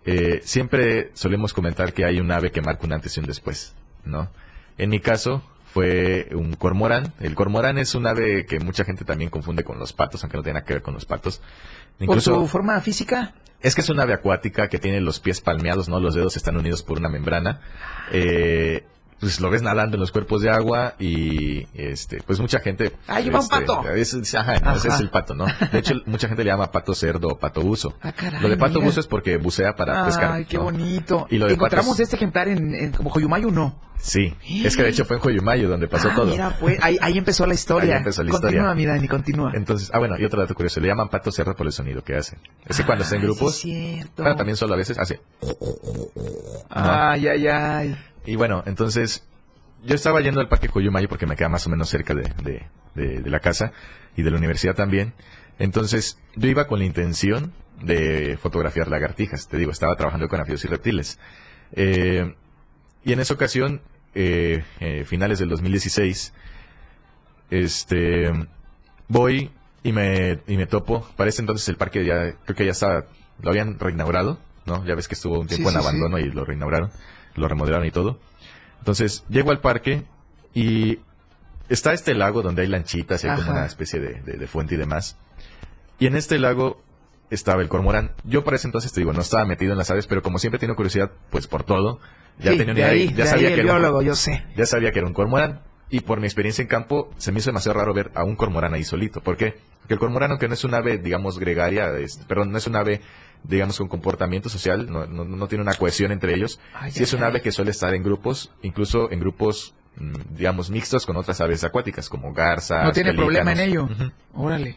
eh, siempre solemos comentar que hay un ave que marca un antes y un después, ¿no? En mi caso fue un cormorán. El cormorán es un ave que mucha gente también confunde con los patos, aunque no tiene nada que ver con los patos. Por su forma física. Es que es una ave acuática que tiene los pies palmeados, ¿no? Los dedos están unidos por una membrana. Eh, pues lo ves nadando en los cuerpos de agua y este pues mucha gente ¡Ahí va un este, pato! es- ajá, no, ese Ajá. es el pato no de hecho mucha gente le llama pato cerdo o pato buzo Ah, caray, lo de pato mira. buzo es porque bucea para pescar Ay, qué ¿no? bonito. y lo de ¿Encontramos patos- este ejemplar en, en como Joyumayo no? sí es que de hecho fue en Joyumayo donde pasó ah, todo mira, pues, ahí, ahí empezó la historia. Ahí empezó la continúa, historia. mi Dani, continúa. entonces ah bueno y otro dato curioso le llaman pato cerdo por el sonido que hace es que cuando está en Ay, grupos sí es cierto. bueno, también solo a veces hace Ay, ay, ay. Y bueno, entonces yo estaba yendo al Parque Coyumayo porque me queda más o menos cerca de, de- de- de la casa y de la universidad también. Entonces yo iba con la intención de fotografiar lagartijas. Te digo, estaba trabajando con anfibios y reptiles. Eh, y en esa ocasión, eh, eh, finales del 2016, este, voy y me, y me topo. Para ese entonces el parque ya, creo que ya estaba, lo habían reinaugurado. ¿no? Ya ves que estuvo un tiempo Sí, en sí, sí. abandono y lo reinauguraron, lo remodelaron y todo. Entonces, llego al parque y está este lago donde hay lanchitas y hay como una especie de, de- de fuente y demás. Y en este lago estaba el cormorán. Yo para ese entonces te digo, no estaba metido en las aves, pero como siempre tengo curiosidad, pues por todo, ya Sí, tenía una ahí, idea, ya de sabía ahí que el era un- biólogo, yo sé. ya sabía que era un cormorán. Y por mi experiencia en campo, se me hizo demasiado raro ver a un cormorán ahí solito. ¿Por qué? Porque el cormorán, aunque no es un ave, digamos, gregaria, es- perdón, no es un ave, digamos, con comportamiento social, no, no- no tiene una cohesión entre ellos. Ay, sí es un ave que suele estar en grupos, incluso en grupos, mm, digamos, mixtos con otras aves acuáticas, como garzas. No tiene problema en ello. Órale.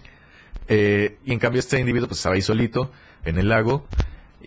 Eh, y en cambio este individuo pues estaba ahí solito en el lago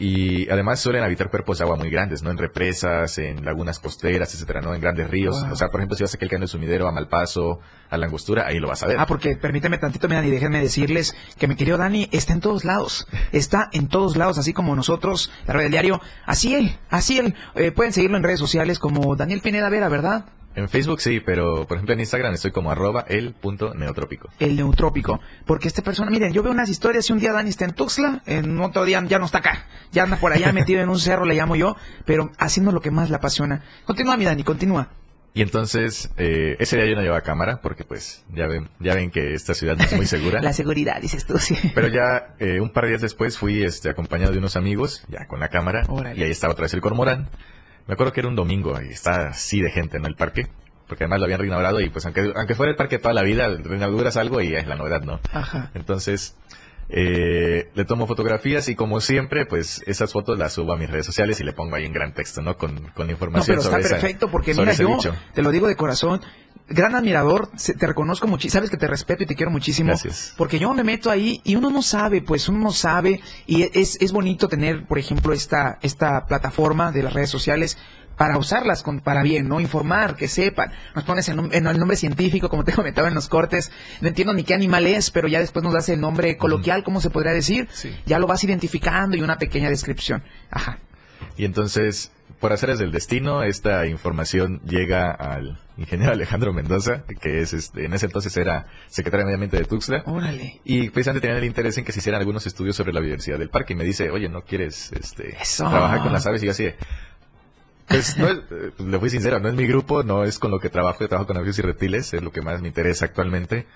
y además suelen habitar cuerpos de agua muy grandes, ¿no? En represas, en lagunas costeras, etcétera, ¿no? En grandes ríos. Wow. O sea, por ejemplo, si vas a aquel caño del sumidero, a Malpaso, a la Angostura, ahí lo vas a ver. Ah, porque permíteme tantito, mira, y déjenme decirles que mi querido Dani está en todos lados. Está en todos lados, así como nosotros, la red del diario. Así él, así él. Eh, pueden seguirlo en redes sociales como Daniel Pineda Vera, ¿verdad? En Facebook sí, pero por ejemplo en Instagram estoy como arroba el punto neotrópico. El neutrópico. Porque esta persona, miren, yo veo unas historias y un día Dani está en Tuxtla, en otro día ya no está acá. Ya anda por allá metido en un cerro, le llamo yo, pero haciendo lo que más le apasiona. Continúa, mi Dani, continúa. Y entonces, eh, ese día yo no llevaba cámara porque pues ya ven, ya ven que esta ciudad no es muy segura. La seguridad, dices tú, sí. Pero ya eh, un par de días después fui este, acompañado de unos amigos, ya con la cámara, Órale. y ahí estaba otra vez el cormorán. Me acuerdo que era un domingo, ahí está así de gente en el parque, porque además lo habían reinaugurado y pues aunque, aunque fuera el parque toda la vida, reinauguras algo y es la novedad, ¿no? Ajá. Entonces, eh, le tomo fotografías y como siempre, pues esas fotos las subo a mis redes sociales y le pongo ahí un gran texto, ¿no? Con, con No, información pero está sobre esa- perfecto porque mira, yo te lo digo de corazón, gran admirador, te reconozco muchísimo, sabes que te respeto y te quiero muchísimo. Gracias. Porque yo me meto ahí y uno no sabe, pues uno no sabe y es, es bonito tener, por ejemplo, esta, esta plataforma de las redes sociales para usarlas con, para bien, ¿no? Informar, que sepan. Nos pones en el nombre científico, como te comentaba en los cortes. No entiendo ni qué animal es, pero ya después nos das el nombre coloquial, ¿cómo se podría decir? Sí. Ya lo vas identificando y una pequeña descripción. Ajá. Y entonces, por hacer del destino, esta información llega al ingeniero Alejandro Mendoza, que es este, en ese entonces era secretario de Medio Ambiente de Tuxtla. Órale. Y precisamente tenían el interés en que se hicieran algunos estudios sobre la biodiversidad del parque. Y me dice, oye, ¿no quieres este, Eso. trabajar con las aves? Y yo así de, Pues no es, eh, pues, le fui sincero, no es mi grupo, no es con lo que trabajo, yo trabajo con aves y reptiles, es lo que más me interesa actualmente.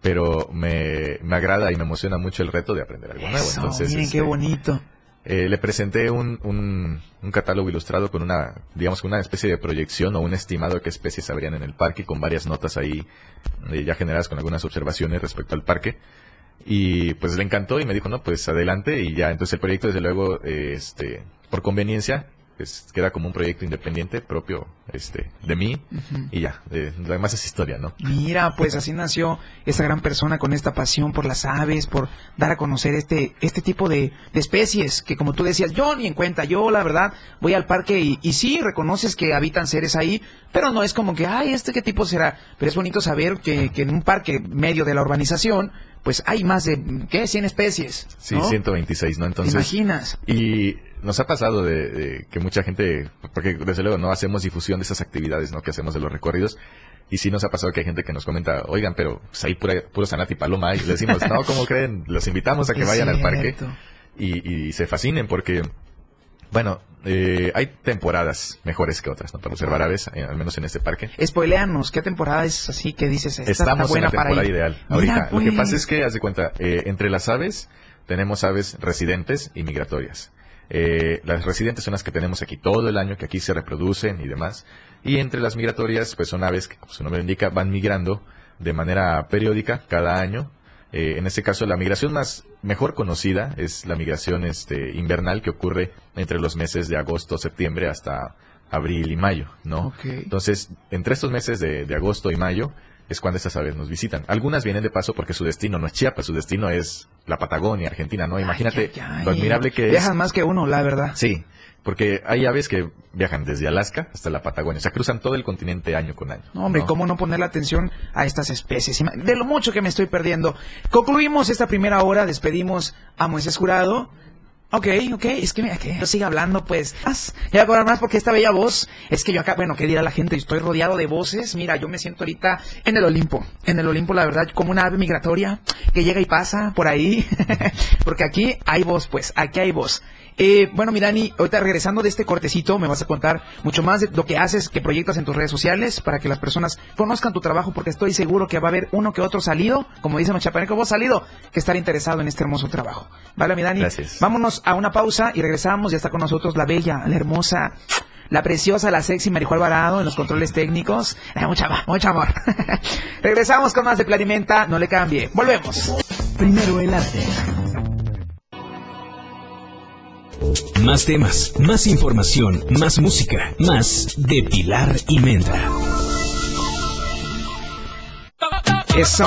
Pero me, me agrada y me emociona mucho el reto de aprender algo nuevo. Entonces, miren este, qué bonito. Eh, le presenté un, un, un catálogo ilustrado con una, digamos, una especie de proyección o un estimado de qué especies habrían en el parque, con varias notas ahí eh, ya generadas con algunas observaciones respecto al parque. Y pues le encantó y me dijo, no, pues adelante y ya. Entonces el proyecto, desde luego, eh, este, por conveniencia, queda como un proyecto independiente propio este, de mí y ya. eh, lo demás es historia, ¿no? Mira, pues así nació esta gran persona con esta pasión por las aves, por dar a conocer este, este tipo de, de especies que como tú decías, yo ni en cuenta, yo la verdad voy al parque y, y sí reconoces que habitan seres ahí, pero no es como que, ay, este qué tipo será, pero es bonito saber que, que en un parque medio de la urbanización, pues hay más de, ¿qué? 100 especies. Sí, ¿no? 126, ¿no? ¿Te Entonces, imaginas? Y nos ha pasado de, de que mucha gente, porque desde luego no hacemos difusión de esas actividades, ¿no? Que hacemos de los recorridos. Y sí nos ha pasado que hay gente que nos comenta, oigan, pero pues, hay pura, puro Sanati Paloma. Y le decimos, no, ¿cómo creen? Los invitamos a que Es vayan al parque y, y se fascinen porque, bueno, eh, hay temporadas mejores que otras, ¿no? Para observar aves, eh, al menos en este parque. Spoileanos, ¿qué temporada es así que dices? Esta Estamos está buena en la para temporada ir? ideal. Mira, Ahorita, lo que pues. pasa es que, haz de cuenta, eh, entre las aves tenemos aves residentes y migratorias. Eh, las residentes son las que tenemos aquí todo el año, que aquí se reproducen y demás. Y entre las migratorias, pues son aves que, como su nombre indica, van migrando de manera periódica cada año. Eh, en este caso, la migración más mejor conocida es la migración este, invernal que ocurre entre los meses de agosto, septiembre hasta abril y mayo, ¿no? Entonces, entre estos meses de, de agosto y mayo es cuando estas aves nos visitan. Algunas vienen de paso porque su destino no es Chiapas, su destino es la Patagonia, Argentina, ¿no? Imagínate Ay, ay, ay. lo admirable que es. Viajan más que uno, la verdad. Sí, porque hay aves que viajan desde Alaska hasta la Patagonia, o sea, cruzan todo el continente año con año. No, hombre, ¿no? ¿cómo no ponerle atención a estas especies? De lo mucho que me estoy perdiendo. Concluimos esta primera hora, despedimos a Moisés Jurado. Ok, ok, es que mira que yo siga hablando, pues. Ya voy a cobrar más porque esta bella voz. Es que yo acá, bueno, ¿qué dirá la gente? Estoy rodeado de voces. Mira, yo me siento ahorita en el Olimpo. En el Olimpo, la verdad, como una ave migratoria que llega y pasa por ahí. porque aquí hay voz, pues, aquí hay voz. Eh, bueno, mi Dani, ahorita regresando de este cortecito, me vas a contar mucho más de lo que haces, que proyectas en tus redes sociales, para que las personas conozcan tu trabajo, porque estoy seguro que va a haber uno que otro salido, como dice Machapaneco, vos salido, que estar interesado en este hermoso trabajo. Vale, mi Dani. Gracias. Vámonos a una pausa y regresamos. Ya está con nosotros la bella, la hermosa, la preciosa, la sexy Marijuana Alvarado en los controles técnicos. Eh, mucha, amor, mucho amor. regresamos con más de Planimenta. No le cambie. Volvemos. Primero el arte. Más temas, más información, más música, más de Pilar y Menta. Eso,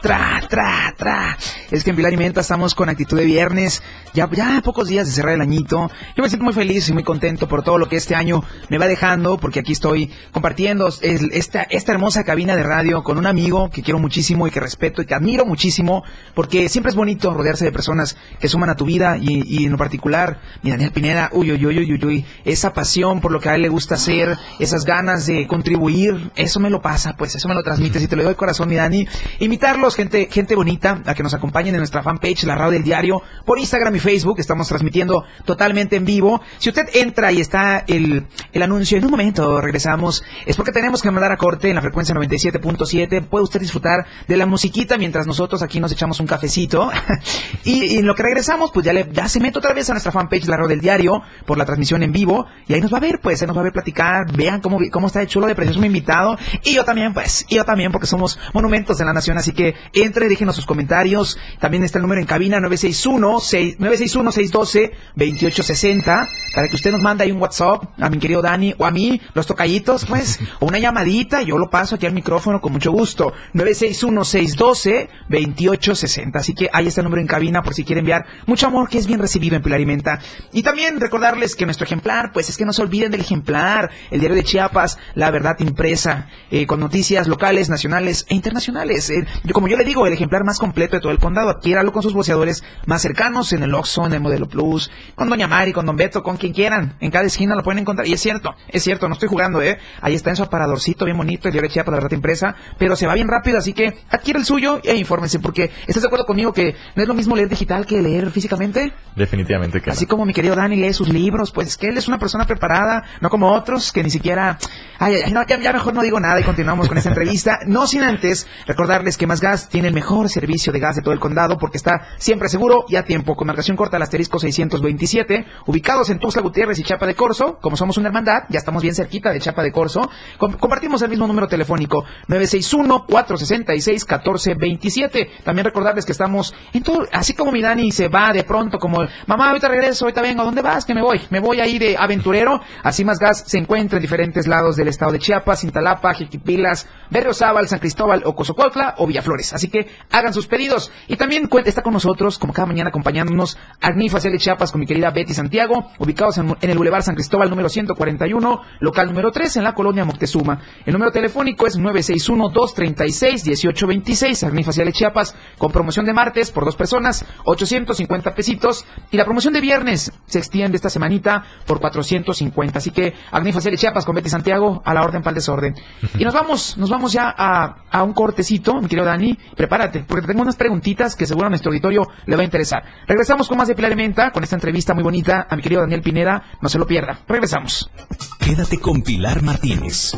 tra, tra, tra. Es que en Pilar y Menta estamos con actitud de viernes. Ya, ya pocos días de cerrar el añito. Yo me siento muy feliz y muy contento por todo lo que este año me va dejando, porque aquí estoy compartiendo esta, esta hermosa cabina de radio con un amigo que quiero muchísimo y que respeto y que admiro muchísimo, porque siempre es bonito rodearse de personas que suman a tu vida y, en lo particular, mi Daniel Pineda, uy, uy, uy, uy, uy, esa pasión por lo que a él le gusta hacer, esas ganas de contribuir, eso me lo pasa, pues eso me lo transmites y te lo doy corazón, mi Dani. Invitarlos, gente, gente bonita, a que nos acompañen en nuestra fanpage, la radio del diario, por Instagram y Facebook, estamos transmitiendo totalmente en vivo. Si usted entra y está el, el anuncio, en un momento regresamos, es porque tenemos que mandar a corte en la frecuencia 97.7, puede usted disfrutar de la musiquita mientras nosotros aquí nos echamos un cafecito. y, en lo que regresamos, pues ya, le, ya se mete otra vez a nuestra fanpage, la radio del diario, por la transmisión en vivo, y ahí nos va a ver, pues, ahí nos va a ver platicar, vean cómo, cómo está de chulo de precioso mi invitado, y yo también, pues, yo también, porque somos monumentos de la nación, así que entre, déjenos sus comentarios, también está el número en cabina 961 961-612-2860, para que usted nos mande ahí un WhatsApp a mi querido Dani o a mí, los tocallitos, pues, o una llamadita, yo lo paso aquí al micrófono con mucho gusto. 961-612-2860. Así que ahí está el número en cabina por si quiere enviar mucho amor que es bien recibido en Pilar y Menta. Y también recordarles que nuestro ejemplar, pues es que no se olviden del ejemplar, el diario de Chiapas, la verdad impresa, eh, con noticias locales, nacionales e internacionales. Eh, yo, como yo le digo, el ejemplar más completo de todo el condado. Adquiéralo con sus voceadores más cercanos en el Oxxo, en el Modelo Plus, con Doña Mari, con Don Beto, con quien quieran. En cada esquina lo pueden encontrar. Y es cierto, es cierto, no estoy jugando, ¿eh? Ahí está en su aparadorcito bien bonito, el diario de Chiapas, la verdad impresa, pero se va bien rápido, así que adquiere el suyo e infórmense, porque ¿estás de acuerdo conmigo que no es lo mismo leer digital que leer físicamente? Definitivamente que Así no. como mi querido Dani lee sus libros, pues que él es una persona preparada, no como otros que ni siquiera... Ay, ay, no, ya, ya mejor no digo nada y continuamos con esta entrevista. No sin antes recordarles que Más Gas tiene el mejor servicio de gas de todo el condado porque está siempre seguro y a tiempo. Con marcación corta al asterisco 627, ubicados en Tuxtla Gutiérrez y Chapa de Corzo. Como somos una hermandad, ya estamos bien cerquita de Chapa de Corzo. Com- compartimos el mismo número telefónico, 961-466-1427. También recordarles que estamos en todo, así como mi Dani se va de pronto, como, mamá, ahorita regreso, ahorita vengo, ¿a dónde vas? Que me voy, me voy ahí de aventurero. Así más gas se encuentra en diferentes lados del estado de Chiapas, Cintalapa, Jiquipilas, Berriozábal, San Cristóbal, Ocosocuautla o Villaflores. Así que hagan sus pedidos. Y también cuenta, está con nosotros, como cada mañana, acompañándonos Agni Facial de Chiapas con mi querida Betty Santiago, ubicados en, en el Boulevard San Cristóbal número 141, local número 3, en la colonia Moctezuma. El número telefónico es 961-236-1826, Agni Facial de Chiapas, con promoción de martes por dos personas, 850 pesitos. Y la promoción de viernes se extiende esta semanita por 450. Así que Agni Facial de Chiapas con Betty Santiago, a la orden para el desorden. Y nos vamos, nos vamos ya a, a un cortecito, mi querido Dani. Prepárate, porque te tengo unas preguntitas que seguro a nuestro auditorio le va a interesar. Regresamos con más de Pilar y Menta, con esta entrevista muy bonita a mi querido Daniel Pineda. No se lo pierda. Regresamos. Quédate con Pilar Martínez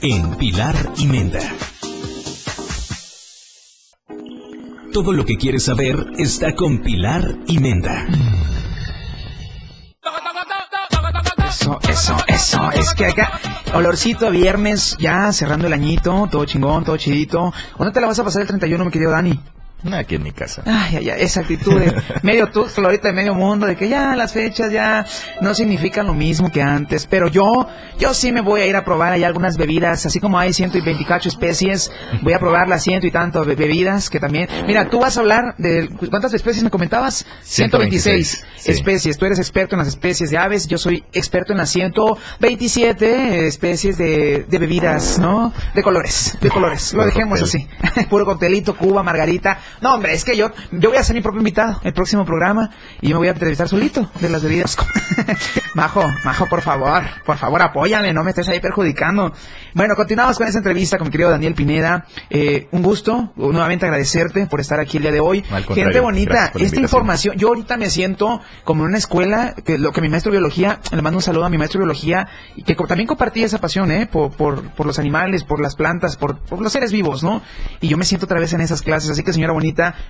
en Pilar y Menta. Todo lo que quieres saber está con Pilar y Menta. Eso, eso, eso. Es que acá, olorcito a viernes, ya cerrando el añito, todo chingón, todo chidito. ¿Dónde te la vas a pasar el 31, mi querido Dani? Aquí en mi casa. Ay, ay, ay, esa actitud de medio tú, florita de medio mundo, de que ya las fechas ya no significan lo mismo que antes. Pero yo, yo sí me voy a ir a probar ahí algunas bebidas, así como hay ciento y veinticacho especies, voy a probar las ciento y tanto be- bebidas que también. Mira, tú vas a hablar de, ¿cuántas especies me comentabas? 126 126, sí. especies. Tú eres experto en las especies de aves, yo soy experto en las 127 especies de, de bebidas, ¿no? De colores, de colores. Lo dejemos cóctel. así. Puro coctelito, Cuba, Margarita. No, hombre, es que yo, yo voy a ser mi propio invitado el próximo programa y yo me voy a entrevistar solito de las bebidas. Majo, Majo, por favor, por favor, apóyame, no me estés ahí perjudicando. Bueno, continuamos con esta entrevista con mi querido Daniel Pineda. Eh, un gusto, nuevamente agradecerte por estar aquí el día de hoy. Gente bonita, esta información, yo ahorita me siento como en una escuela, que lo que mi maestro de biología, le mando un saludo a mi maestro de biología, que también compartí esa pasión, ¿eh? Por, por, por los animales, por las plantas, por, por los seres vivos, ¿no? Y yo me siento otra vez en esas clases, así que señora bonita,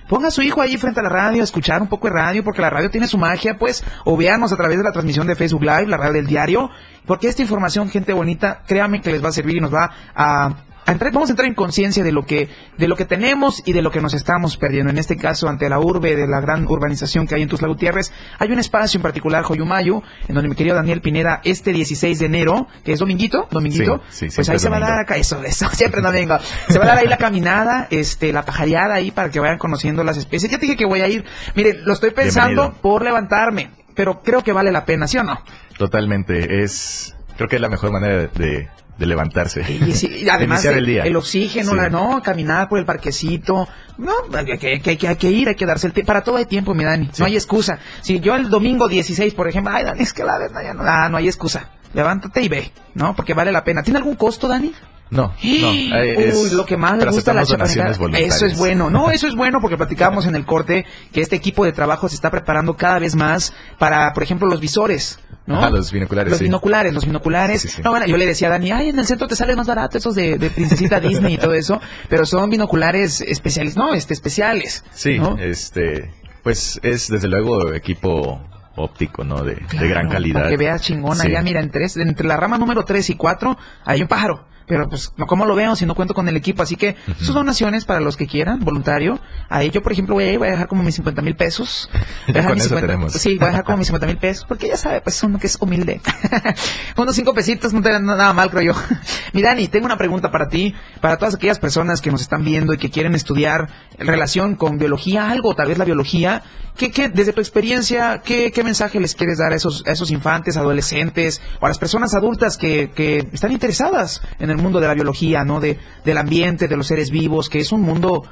ponga a su hijo ahí frente a la radio, a escuchar un poco de radio, porque la radio tiene su magia, pues, o véanos a través de la transmisión de Facebook Live, la radio del diario, porque esta información, gente bonita, créame que les va a servir y nos va a vamos a entrar en conciencia de lo que de lo que tenemos y de lo que nos estamos perdiendo. En este caso, ante la urbe de la gran urbanización que hay en Tuzla Gutiérrez, hay un espacio en particular, Joyumayo, en donde mi querido Daniel Pineda, este 16 de enero, que es dominguito, dominguito, Sí, sí, pues ahí se va a dar acá, eso, eso, siempre domingo. Se va a dar ahí la caminada, este, la pajareada ahí para que vayan conociendo las especies. Ya te dije que voy a ir. Mire, lo estoy pensando Bienvenido. por levantarme, pero creo que vale la pena, ¿sí o no? Totalmente. Es, creo que es la mejor manera de, de levantarse. Y, sí, y además el, el día. el oxígeno, Sí. la- no, caminar por el parquecito, no, hay que, que- que hay que ir, hay que darse el tiempo, para todo hay tiempo, mi Dani, no hay excusa. Si yo el domingo 16, por ejemplo, ay, Dani, es que la verdad ya no, ah, no hay excusa. Levántate y ve, ¿no? Porque vale la pena. ¿Tiene algún costo, Dani? No, no. es- Uy, lo que más le gusta a la donaciones voluntarias. Eso es bueno. No, eso es bueno porque platicábamos en el corte que este equipo de trabajo se está preparando cada vez más para, por ejemplo, los visores. ¿no? Los binoculares, Los sí. binoculares, los binoculares. Sí, sí. No, bueno, yo le decía a Dani, ay, en el centro te sale más barato esos de, de princesita Disney y todo eso, pero son binoculares especiales, no, este, especiales. Sí, ¿no? este, pues es desde luego equipo óptico, ¿no? De, gran calidad. Para que veas chingona, ya mira, entre, entre la rama número 3 y 4 hay un pájaro. Pero pues, no, ¿cómo lo veo si no cuento con el equipo? Así que sus donaciones para los que quieran, voluntario. Ahí yo, por ejemplo, voy a ir, voy a dejar como mis 50 mil pesos. Voy a Ya dejar con mis eso tenemos. Sí, voy a dejar como mis 50 mil pesos, porque ya sabe, pues uno que es humilde. Unos cinco pesitos no te dan nada mal, creo yo. Mi Dani, tengo una pregunta para ti, para todas aquellas personas que nos están viendo y que quieren estudiar en relación con biología, algo, tal vez la biología. ¿Qué, qué, desde tu experiencia, qué, qué mensaje les quieres dar a esos, a esos infantes, adolescentes o a las personas adultas que, que están interesadas en el mundo de la biología, ¿no? De, del ambiente, de los seres vivos, que es un mundo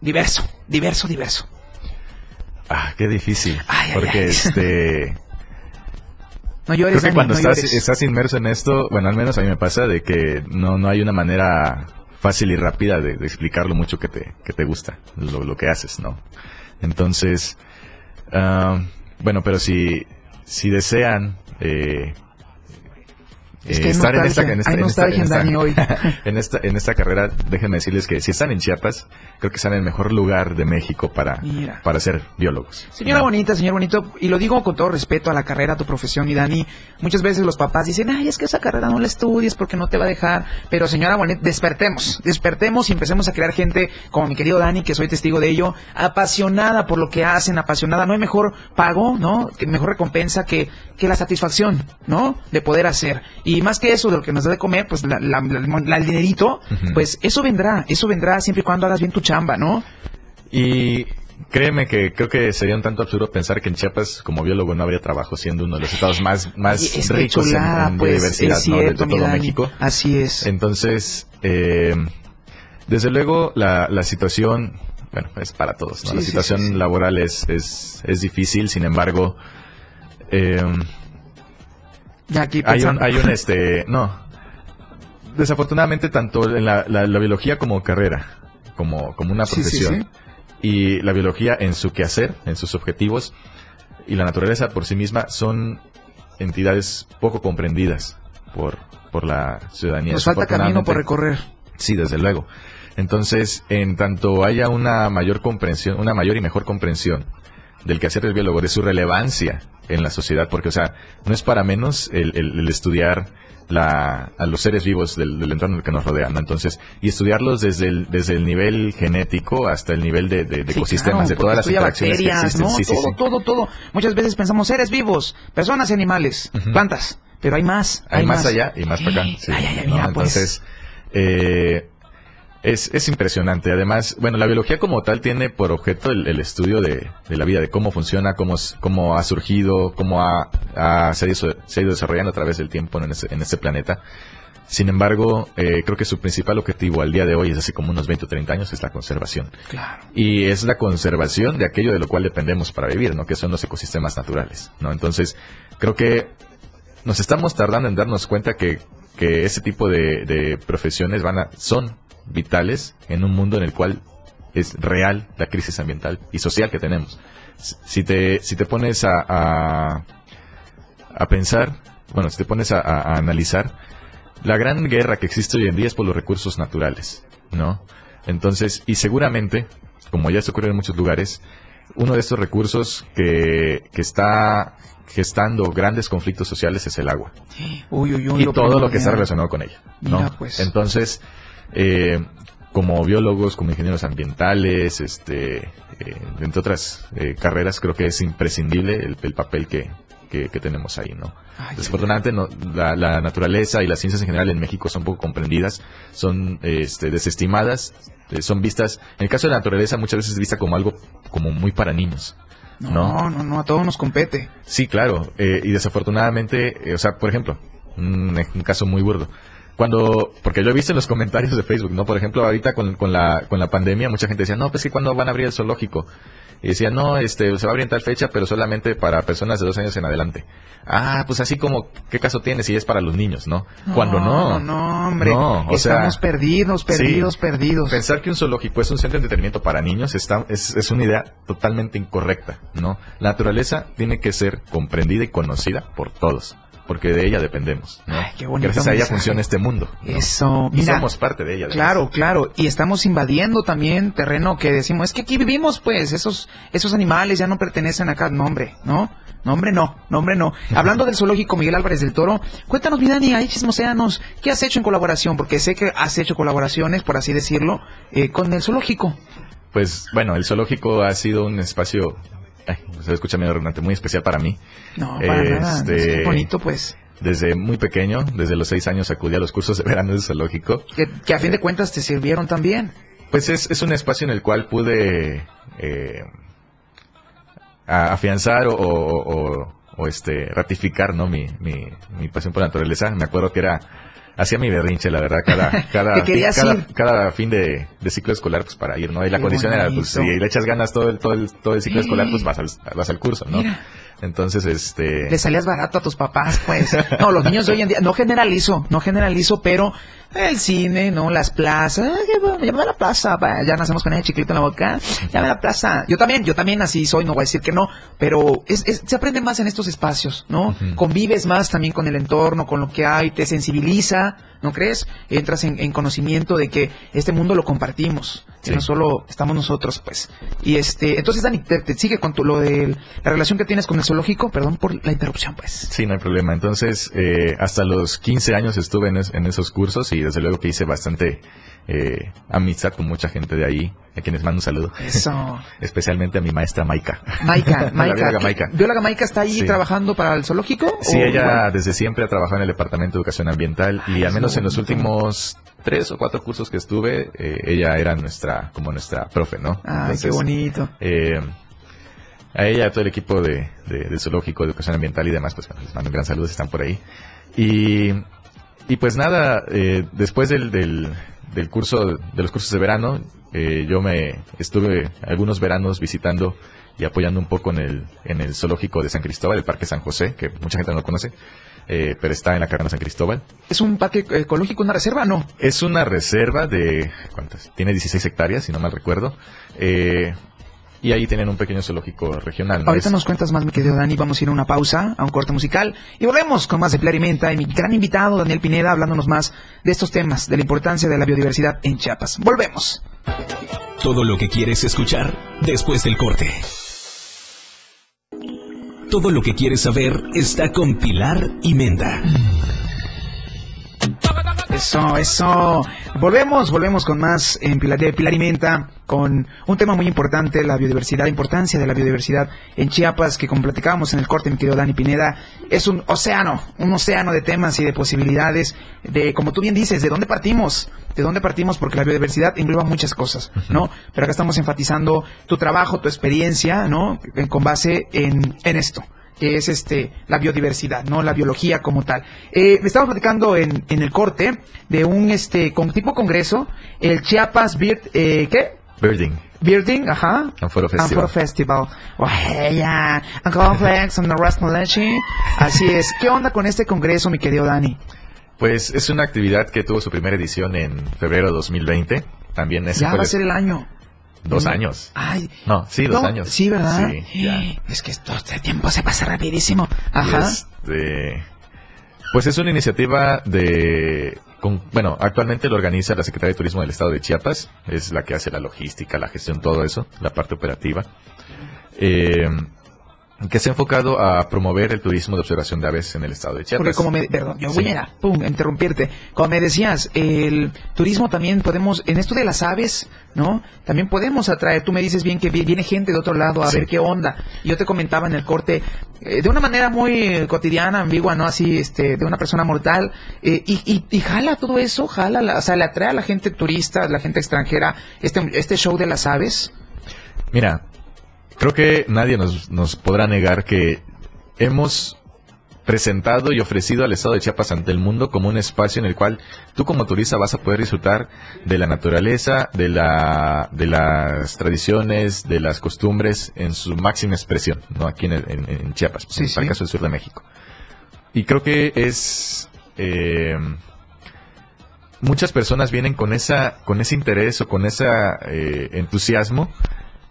diverso, diverso, diverso. Ah, qué difícil. Ay, ay, porque ay. este... No llores, Creo que cuando no estás, estás inmerso en esto, bueno, al menos a mí me pasa de que no, no hay una manera fácil y rápida de, de explicar lo mucho que te, que te gusta, lo, lo que haces, ¿no? Entonces, ah, bueno, pero si, si desean eh, Es eh, que hay estar en esta, en esta, en esta- en esta- hoy. en esta, en esta carrera, déjenme decirles que si están en Chiapas, creo que están en el mejor lugar de México para, Mira. para ser biólogos. Señora ¿no? bonita, señor bonito, y lo digo con todo respeto a la carrera, a tu profesión, y Dani, muchas veces los papás dicen, ay, es que esa carrera no la estudies porque no te va a dejar, pero señora bonita, despertemos, despertemos y empecemos a crear gente como mi querido Dani, que soy testigo de ello, apasionada por lo que hacen, apasionada, no hay mejor pago, ¿no? Que mejor recompensa que, que la satisfacción, ¿no? De poder hacer. Y más que eso, de lo que nos da de comer, pues la, la- el dinerito, pues eso vendrá, eso vendrá siempre y cuando hagas bien tu chamba, ¿no? Y créeme que creo que sería un tanto absurdo pensar que en Chiapas como biólogo no habría trabajo siendo uno de los estados más, más es ricos en- chulada, en, pues, biodiversidad es ¿no? de- todo Dani. México. Así es. Entonces, eh, desde luego la, la situación, bueno, es para todos, ¿no? Sí, la situación sí, sí. laboral es, es, es difícil, sin embargo, eh, Ya aquí hay un, hay un este, no. Desafortunadamente, tanto en la, la- la biología como carrera, como, como una Sí, sí, profesión, sí. y la biología en su quehacer, en sus objetivos, y la naturaleza por sí misma son entidades poco comprendidas por, por la ciudadanía. Nos falta camino por recorrer. Sí, desde luego. Entonces, en tanto haya una mayor comprensión, una mayor y mejor comprensión del quehacer del biólogo, de su relevancia en la sociedad, porque, o sea, no es para menos el, el- el estudiar la, a los seres vivos del, del entorno que nos rodean, ¿no? Entonces, y estudiarlos desde el, desde el nivel genético hasta el nivel de, de- de Sí, ecosistemas, claro, de todas las interacciones que bacterias, existen. ¿no? Sí, todo, sí. todo, todo. Muchas veces pensamos seres vivos, personas y animales, plantas, pero hay más. hay, más, allá y más para acá. ay, ay, ay, ¿no? mira, pues. Entonces, eh, es, es impresionante. Además, bueno, la biología como tal tiene por objeto el, el estudio de, de la vida, de cómo funciona, cómo, cómo ha surgido, cómo ha, ha- se, ha ido, se ha ido desarrollando a través del tiempo en este, en este planeta. Sin embargo, eh, creo que su principal objetivo al día de hoy, es hace como unos 20 o 30 años, es la conservación. Claro. Y es la conservación de aquello de lo cual dependemos para vivir, ¿no? Que son los ecosistemas naturales, ¿no? Entonces, creo que nos estamos tardando en darnos cuenta que, que ese tipo de, de profesiones van a, son vitales en un mundo en el cual es real la crisis ambiental y social que tenemos. Si te, si te pones a, a, a pensar, bueno, si te pones a, analizar, la gran guerra que existe hoy en día es por los recursos naturales, ¿no? Entonces, y seguramente, como ya se ocurrió en muchos lugares, uno de estos recursos que, que está gestando grandes conflictos sociales es el agua Uy, uy, uy. y todo lo que está relacionado con ella. ¿no? Mira, pues. Entonces, eh, como biólogos, como ingenieros ambientales, este, eh, entre otras eh, carreras, creo que es imprescindible el, el papel que, que, que tenemos ahí, ¿no? Ay, Desafortunadamente, no- la, la naturaleza y las ciencias en general en México son poco comprendidas, son este, desestimadas, eh, son vistas, en el caso de la naturaleza muchas veces es vista como algo como muy para niños. No, no, no, a todos nos compete. Sí, claro. eh, y desafortunadamente, eh, o sea, por ejemplo, un, un caso muy burdo. Cuando, porque yo he visto en los comentarios de Facebook, ¿no? Por ejemplo, ahorita con, con la, con la pandemia, mucha gente decía, no, pues que cuando van a abrir el zoológico. Y decía, no, este, se va a abrir en tal fecha, pero solamente para personas de dos años en adelante. Ah, pues así como, ¿qué caso tiene si es para los niños, no? Cuando no. No, hombre. No, o sea, Estamos perdidos, perdidos, sí. perdidos. Pensar que un zoológico es un centro de entretenimiento para niños está, es, es una idea totalmente incorrecta, ¿no? La naturaleza tiene que ser comprendida y conocida por todos, porque de ella dependemos, ¿no? Ay, qué bonito Gracias a ella mensaje. funciona este mundo. ¿no? Eso, Y mira. somos parte de ella. Claro, claro, y estamos invadiendo también terreno que decimos, es que aquí vivimos, pues, esos, esos animales ya no pertenecen acá, no hombre, ¿no? No hombre, no, no hombre, no. Hablando del zoológico Miguel Álvarez del Toro, cuéntanos, mi Dani, ahí chismoseanos, ¿qué has hecho en colaboración? Porque sé que has hecho colaboraciones, por así decirlo, eh, con el zoológico. Pues bueno, el zoológico ha sido un espacio, ay, se escucha medio redundante, muy especial para mí. No, para nada, Este, es que bonito, pues, Desde muy pequeño, desde los seis años acudí a los cursos de verano del zoológico. que, que a fin de cuentas te sirvieron también. Pues es, es un espacio en el cual pude eh, afianzar o, o- o- o, este ratificar no mi, mi, mi pasión por la naturaleza. Me acuerdo que era hacía mi berrinche, la verdad, cada cada querías cada, fin de, de ciclo escolar pues para ir, ¿no? Y la Qué condición era pues si le echas ganas todo el todo el, todo el ciclo escolar pues vas al, vas al curso, ¿no? Mira. Entonces, este Le salías barato a tus papás, pues. No, los niños de hoy en día, no generalizo, no generalizo, pero el cine, ¿no? Las plazas, llámame a la plaza, ya nacemos con ese chiclito en la boca, llámame a la plaza. Yo también, yo también así soy, no voy a decir que no, pero es, es- se aprende más en estos espacios, ¿no? Convives más también con el entorno, con lo que hay, te sensibiliza, ¿no crees? Entras en, en conocimiento de que este mundo lo compartimos, que Sí. solo estamos nosotros, pues. Y este, entonces Dani, te, te sigue con tu, lo de la relación que tienes con el zoológico, perdón por la interrupción, pues. Sí, no hay problema. Entonces, eh, hasta los 15 años estuve en, es- en esos cursos y desde luego que hice bastante eh, amistad con mucha gente de ahí, a quienes mando un saludo. Eso. Especialmente a mi maestra Maika. Maika, Maika. bióloga ¿qué- Maika. ¿Bióloga Maika está ahí Sí. trabajando para el zoológico? Sí, ¿O ella desde siempre ha trabajado en el Departamento de Educación Ambiental y al menos en los últimos tres o cuatro cursos que estuve, eh, ella era nuestra, como nuestra profe, ¿no? Ay, qué bonito. eh, a ella, a todo el equipo de, de, de Zoológico, de Educación Ambiental y demás, pues les mando un gran saludo, están por ahí. Y, y pues nada, eh, después del, del, del curso, de los cursos de verano, eh, yo me estuve algunos veranos visitando y apoyando un poco en el, en el zoológico de San Cristóbal, el Parque San José, que mucha gente no lo conoce, eh, pero está en la carrera San Cristóbal. ¿Es un parque ecológico, una reserva? No. Es una reserva de, ¿cuántas? Tiene 16 hectáreas, si no mal recuerdo. Eh, y ahí tienen un pequeño zoológico regional. ¿no? Ahorita nos cuentas más, mi querido Dani. Vamos a ir a una pausa, a un corte musical. Y volvemos con más de Plarimenta y mi gran invitado, Daniel Pineda, hablándonos más de estos temas, de la importancia de la biodiversidad en Chiapas. Volvemos. Todo lo que quieres escuchar después del corte. Todo lo que quieres saber está con Pilar y Menda. Eso, eso. Volvemos, volvemos con más en Pilar, de Pilar y Menta, con un tema muy importante, la biodiversidad, la importancia de la biodiversidad en Chiapas, que como platicábamos en el corte, mi querido Dani Pineda, es un océano, un océano de temas y de posibilidades, de, como tú bien dices, de dónde partimos, de dónde partimos, porque la biodiversidad engloba muchas cosas, ¿no? Pero acá estamos enfatizando tu trabajo, tu experiencia, ¿no? En- Con base en, en esto que es este la biodiversidad, ¿no? La biología como tal. Eh, estamos platicando en, en el corte de un este con tipo congreso, el Chiapas Bird, eh, ¿qué? Birding. Birding, ajá. And Photo Festival. And Photo Festival. Complex and the. Así es. ¿Qué onda con este congreso, mi querido Dani? Pues es una actividad que tuvo su primera edición en febrero de 2020. También ese Ya fue va a ser el año. Dos Mm. años. Ay. No, sí, dos no, años. Sí, ¿verdad? Sí, ya. Es que todo este tiempo se pasa rapidísimo. Ajá. Este, pues es una iniciativa de... con- bueno, actualmente lo organiza la Secretaría de Turismo del Estado de Chiapas. Es la que hace la logística, la gestión, todo eso, la parte operativa. Eh, que se ha enfocado a promover el turismo de observación de aves en el Estado de Chiapas. Porque como me, perdón, yo Sí. voy a, pum, interrumpirte. Como me decías, el turismo también podemos, en esto de las aves, ¿no? También podemos atraer, tú me dices bien que vi- viene gente de otro lado a Sí. ver qué onda. Yo te comentaba en el corte, eh, de una manera muy cotidiana, ambigua, ¿no? Así, este, de una persona mortal, eh, y, y, y jala todo eso, jala, la- o sea, le atrae a la gente turista, a la gente extranjera, este, este show de las aves. Mira, creo que nadie nos, nos podrá negar que hemos presentado y ofrecido al Estado de Chiapas ante el mundo como un espacio en el cual tú como turista vas a poder disfrutar de la naturaleza, de, la, de las tradiciones, de las costumbres en su máxima expresión, ¿no? Aquí en, el- en- en Chiapas, Sí, en el caso del sur de México. Y creo que es... eh, muchas personas vienen con esa con ese interés o con ese entusiasmo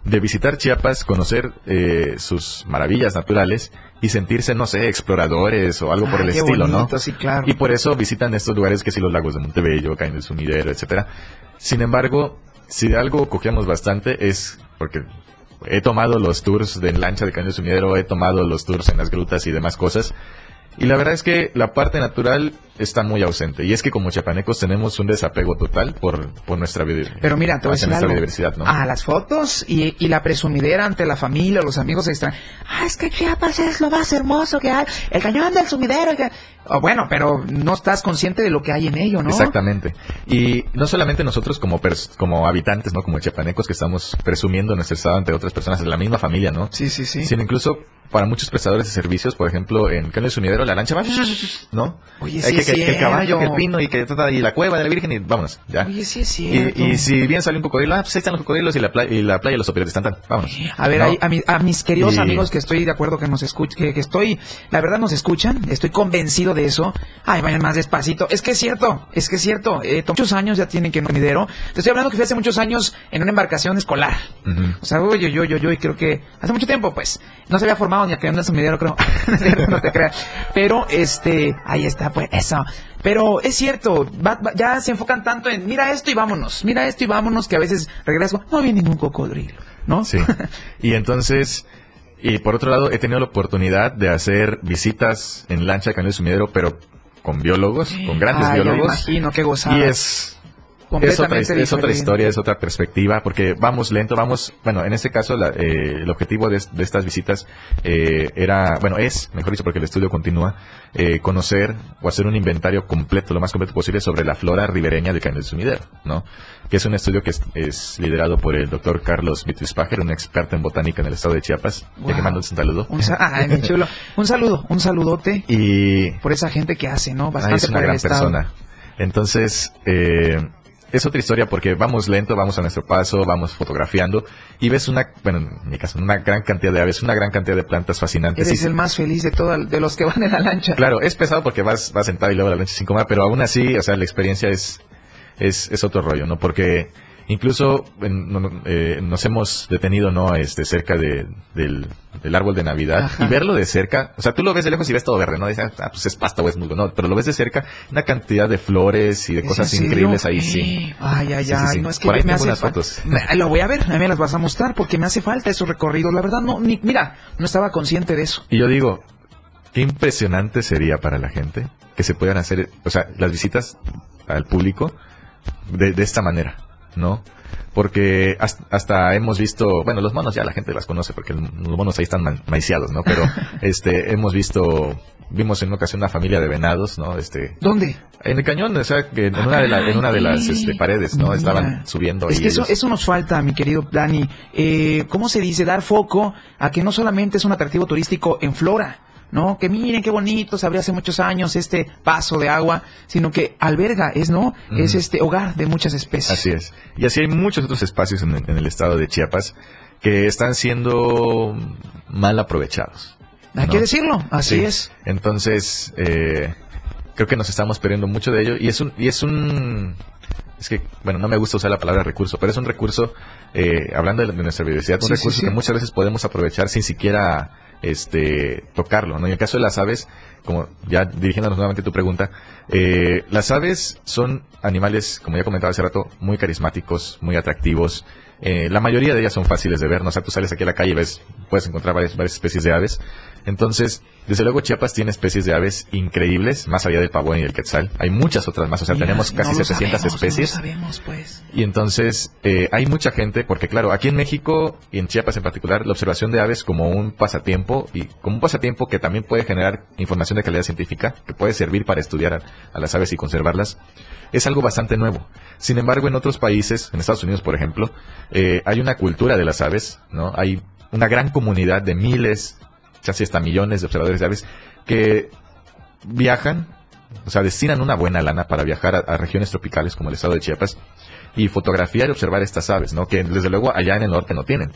de visitar Chiapas, conocer eh, sus maravillas naturales y sentirse, no sé, exploradores o algo por Ay, el estilo, bonito, ¿no? sí, claro. Y por eso visitan estos lugares que si los lagos de Montebello, Caño del Sumidero, etcétera. Sin embargo, si de algo cogemos bastante es porque he tomado los tours de lancha de del Sumidero, he tomado los tours en las grutas y demás cosas. Y la verdad es que la parte natural está muy ausente. Y es que como chiapanecos tenemos un desapego total por, por nuestra, biodiversidad Pero mira, te voy a decir algo. biodiversidad, ¿no? A las fotos y, y la presumidera ante la familia, los amigos extraños. Ah, es que Chiapas es lo más hermoso que hay. El cañón del sumidero. que-". Oh, bueno, pero no estás consciente de lo que hay en ello, ¿no? Exactamente. Y no solamente nosotros como pers- como habitantes, ¿no? Como chiapanecos que estamos presumiendo nuestro estado ante otras personas de la misma familia, ¿no? Sí, sí, sí. Sino incluso para muchos prestadores de servicios, por ejemplo, en del Sumidero, la lancha va, ¿no? Oye, Hay sí que, es que- que el caballo, que el pino y que y la cueva de la Virgen y vámonos, ya. Oye, sí es Y, cierto. y si bien sale un cocodrilo, ah, pues ahí están los cocodrilos y la, playa, y la playa los operotes, están tan, vámonos. A ver, ¿no? ahí, a, mi- a mis queridos Y- amigos que estoy de acuerdo que nos escuchan, que, que estoy, la verdad nos escuchan, estoy convencido de eso. Ay, vayan más despacito. Es que es cierto, es que es cierto. Eh, muchos años ya tienen que ir a Sumidero. Te estoy hablando que fui hace muchos años en una embarcación escolar. O sea, oye, yo, yo, yo, y creo que hace mucho tiempo, pues, no se había formado ni el cañón del sumidero, creo. No te creas. Pero, este, ahí está, pues, eso. Pero es cierto, va- va- ya se enfocan tanto en, mira esto y vámonos, mira esto y vámonos, que a veces regreso, no vi ningún cocodrilo, ¿no? Sí. Y entonces, y por otro lado, he tenido la oportunidad de hacer visitas en lancha de Cañón del Sumidero, pero con biólogos, con grandes Ay, ya me biólogos. imagino, qué gozada. Y es, es, otra, es otra historia, es otra perspectiva, porque vamos lento, vamos, bueno, en este caso la- eh, el objetivo de, de estas visitas eh, era, bueno, es, mejor dicho, porque el estudio continúa, eh, conocer o hacer un inventario completo, lo más completo posible, sobre la flora ribereña del Sumidero, ¿no? Que es un estudio que es, es liderado por el doctor Carlos Vitrispacher, un experto en botánica en el estado de Chiapas, de que Wow. mando un saludo. Un, sa- ay, mi chulo. Un saludo, un saludote Y por esa gente que hace, ¿no? Ah, es una gran estado. persona. Entonces, eh, es otra historia porque vamos lento, vamos a nuestro paso, vamos fotografiando y ves una, bueno, en mi caso, una gran cantidad de aves, una gran cantidad de plantas fascinantes. Eres Y- el más feliz de todo, de los que van en la lancha. Claro, es pesado porque vas, vas sentado y luego la noche sin comer, pero aún así, o sea, la experiencia es, es, es otro rollo, ¿no? Porque incluso en- eh, nos hemos detenido, ¿no? Este, cerca de, del, del árbol de Navidad Ajá. y verlo de cerca, o sea, tú lo ves de lejos y ves todo verde, ¿no? Dices, ah, pues es pasta o es musgo, no, pero lo ves de cerca, una cantidad de flores y de ¿Es cosas increíbles ahí, sí. Ay, ay, Sí, ay, sí. no es que Por ahí me hace fotos. Lo voy a ver, a mí me las vas a mostrar porque me hace falta esos recorridos. La verdad, no, ni, mira, no estaba consciente de eso. Y yo digo, qué impresionante sería para la gente que se puedan hacer, o sea, las visitas al público de, de esta manera, ¿no? Porque hasta, hasta hemos visto, bueno, los monos ya la gente las conoce porque los monos ahí están ma- maiciados, ¿no? Pero este hemos visto, vimos en una ocasión una familia de venados, ¿no? Este, ¿Dónde? en el cañón, o sea, que en una de, la- en una de las este, paredes, ¿no? Mira. Estaban subiendo Es que eso, eso nos falta, mi querido Dani. Eh, ¿Cómo se dice? Dar foco a que no solamente es un atractivo turístico en flora, ¿no? Que miren qué bonito se abrió hace muchos años este paso de agua, sino que alberga, es, ¿no? Es este hogar de muchas especies. Así es. Y así hay muchos otros espacios en el, en el estado de Chiapas que están siendo mal aprovechados. Hay ¿no? que decirlo, así Sí. es. Entonces, eh, creo que nos estamos perdiendo mucho de ello y es un y es un es que bueno no me gusta usar la palabra recurso pero es un recurso eh, hablando de, nuestra biodiversidad un Sí, sí, recurso sí. que muchas veces podemos aprovechar sin siquiera este tocarlo no en el caso de las aves como ya dirigiéndonos nuevamente a tu pregunta eh, las aves son animales como ya comentaba hace rato muy carismáticos muy atractivos eh, la mayoría de ellas son fáciles de ver, ¿no? O sea, tú sales aquí a la calle y ves, puedes encontrar varias, varias especies de aves. Entonces, desde luego Chiapas tiene especies de aves increíbles, más allá del pavón y del quetzal. Hay muchas otras más, o sea, Mira, tenemos casi no lo 700 sabemos, especies. No sabemos, pues. Y entonces eh, hay mucha gente, porque claro, aquí en México y en Chiapas en particular, la observación de aves como un pasatiempo y como un pasatiempo que también puede generar información de calidad científica, que puede servir para estudiar a, a las aves y conservarlas, es algo bastante nuevo. Sin embargo, en otros países, en Estados Unidos por ejemplo, eh, hay una cultura de las aves, ¿no? Hay una gran comunidad de miles, casi hasta millones de observadores de aves que viajan, o sea, destinan una buena lana para viajar a, a regiones tropicales como el estado de Chiapas y fotografiar y observar estas aves, ¿no? Que desde luego allá en el norte no tienen.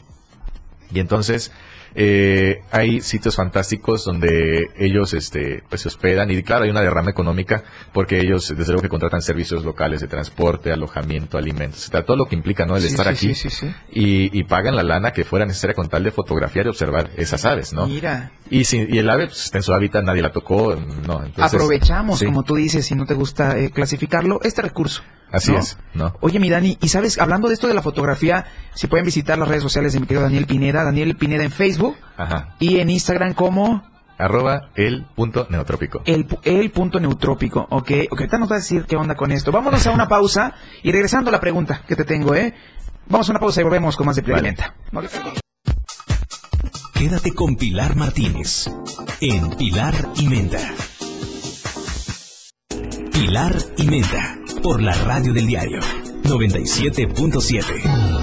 Y entonces eh, hay sitios fantásticos donde ellos este, pues, se hospedan y claro, hay una derrama económica porque ellos desde luego que contratan servicios locales de transporte, alojamiento, alimentos, etcétera, todo lo que implica ¿no? el Sí, estar sí, aquí sí. Y, y pagan la lana que fuera necesaria con tal de fotografiar y observar esas aves, ¿no? Mira, Y, si, y el ave pues, está en su hábitat, nadie la tocó, no. Entonces, aprovechamos, como tú dices, si no te gusta eh, clasificarlo, este recurso. Así ¿no? es, ¿no? Oye, mi Dani, y sabes, hablando de esto de la fotografía, si pueden visitar las redes sociales de mi querido Daniel Pineda, Daniel Pineda en Facebook Ajá. y en Instagram como Arroba el punto neotrópico. el, el punto neutrópico, ¿ok? Ok, ahorita nos va a decir qué onda con esto. Vámonos a una pausa y regresando a la pregunta que te tengo, ¿eh? Vamos a una pausa y volvemos con más de Vale. Pimenta. No le- Quédate con Pilar Martínez en Pilar y Menta. Pilar y Menta por la radio del diario 97.7.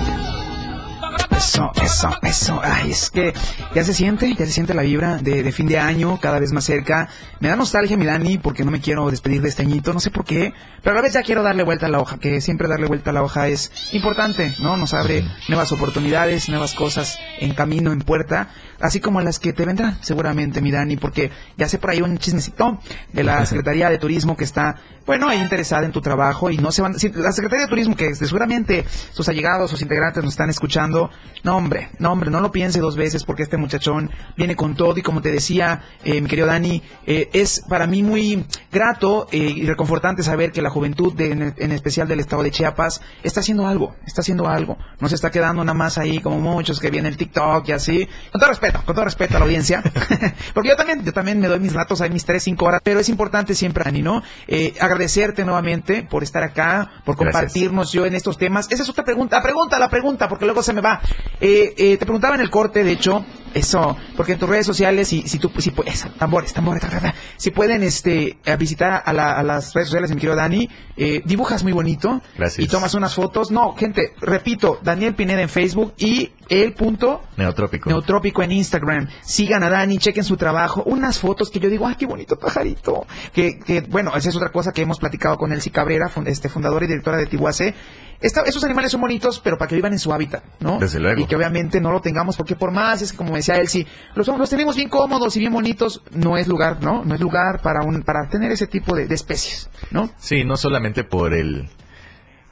Eso, eso, eso. Ay, es que ya se siente, ya se siente la vibra de, de fin de año, cada vez más cerca. Me da nostalgia, mi Dani, porque no me quiero despedir de este añito, no sé por qué, pero a la vez ya quiero darle vuelta a la hoja, que siempre darle vuelta a la hoja es importante, ¿no? Nos abre nuevas oportunidades, nuevas cosas en camino, en puerta, así como las que te vendrán seguramente, mi Dani, porque ya sé por ahí un chismecito de la Secretaría de Turismo que está, bueno, ahí interesada en tu trabajo y no se van, si la Secretaría de Turismo que este, seguramente sus allegados, sus integrantes nos están escuchando, no hombre, no hombre, no lo piense dos veces porque este muchachón viene con todo y como te decía, eh, mi querido Dani, eh, es para mí muy grato eh, y reconfortante saber que la juventud, de- en, en especial del estado de Chiapas, está haciendo algo, está haciendo algo, no se está quedando nada más ahí como muchos que vienen el TikTok y así, con todo respeto, con todo respeto a la audiencia, porque yo también, yo también me doy mis ratos ahí, mis 3, 5 horas, pero es importante siempre, Dani, ¿no? Eh, agradecerte nuevamente por estar acá, por Gracias. compartirnos yo en estos temas. Esa es otra pregunta, la pregunta, la pregunta, porque luego se me va. Eh, eh, te preguntaba en el corte, de hecho, eso, porque en tus redes sociales, si, si tú, si puedes, tambores, tambores, ta, ta, ta, si pueden, este, eh, visitar a, la- a las redes sociales de mi querido Dani, eh, dibujas muy bonito. Gracias. Y tomas unas fotos. No, gente, repito, Daniel Pineda en Facebook y el punto Neotrópico. Neutrópico en Instagram. Sigan a Dani, chequen su trabajo. Unas fotos que yo digo, ¡ay, qué bonito pajarito! Que, que bueno, esa es otra cosa que hemos platicado con Elsie Cabrera, fun- este, fundadora y directora de Tihuase. Esta- esos animales son bonitos, pero para que vivan en su hábitat, ¿no? Desde luego. Y que obviamente no lo tengamos, porque por más, es como decía Elsie, los, los tenemos bien cómodos y bien bonitos, no es lugar, ¿no? No es lugar para un, para tener ese tipo de, de especies, ¿no? Sí, no solamente por el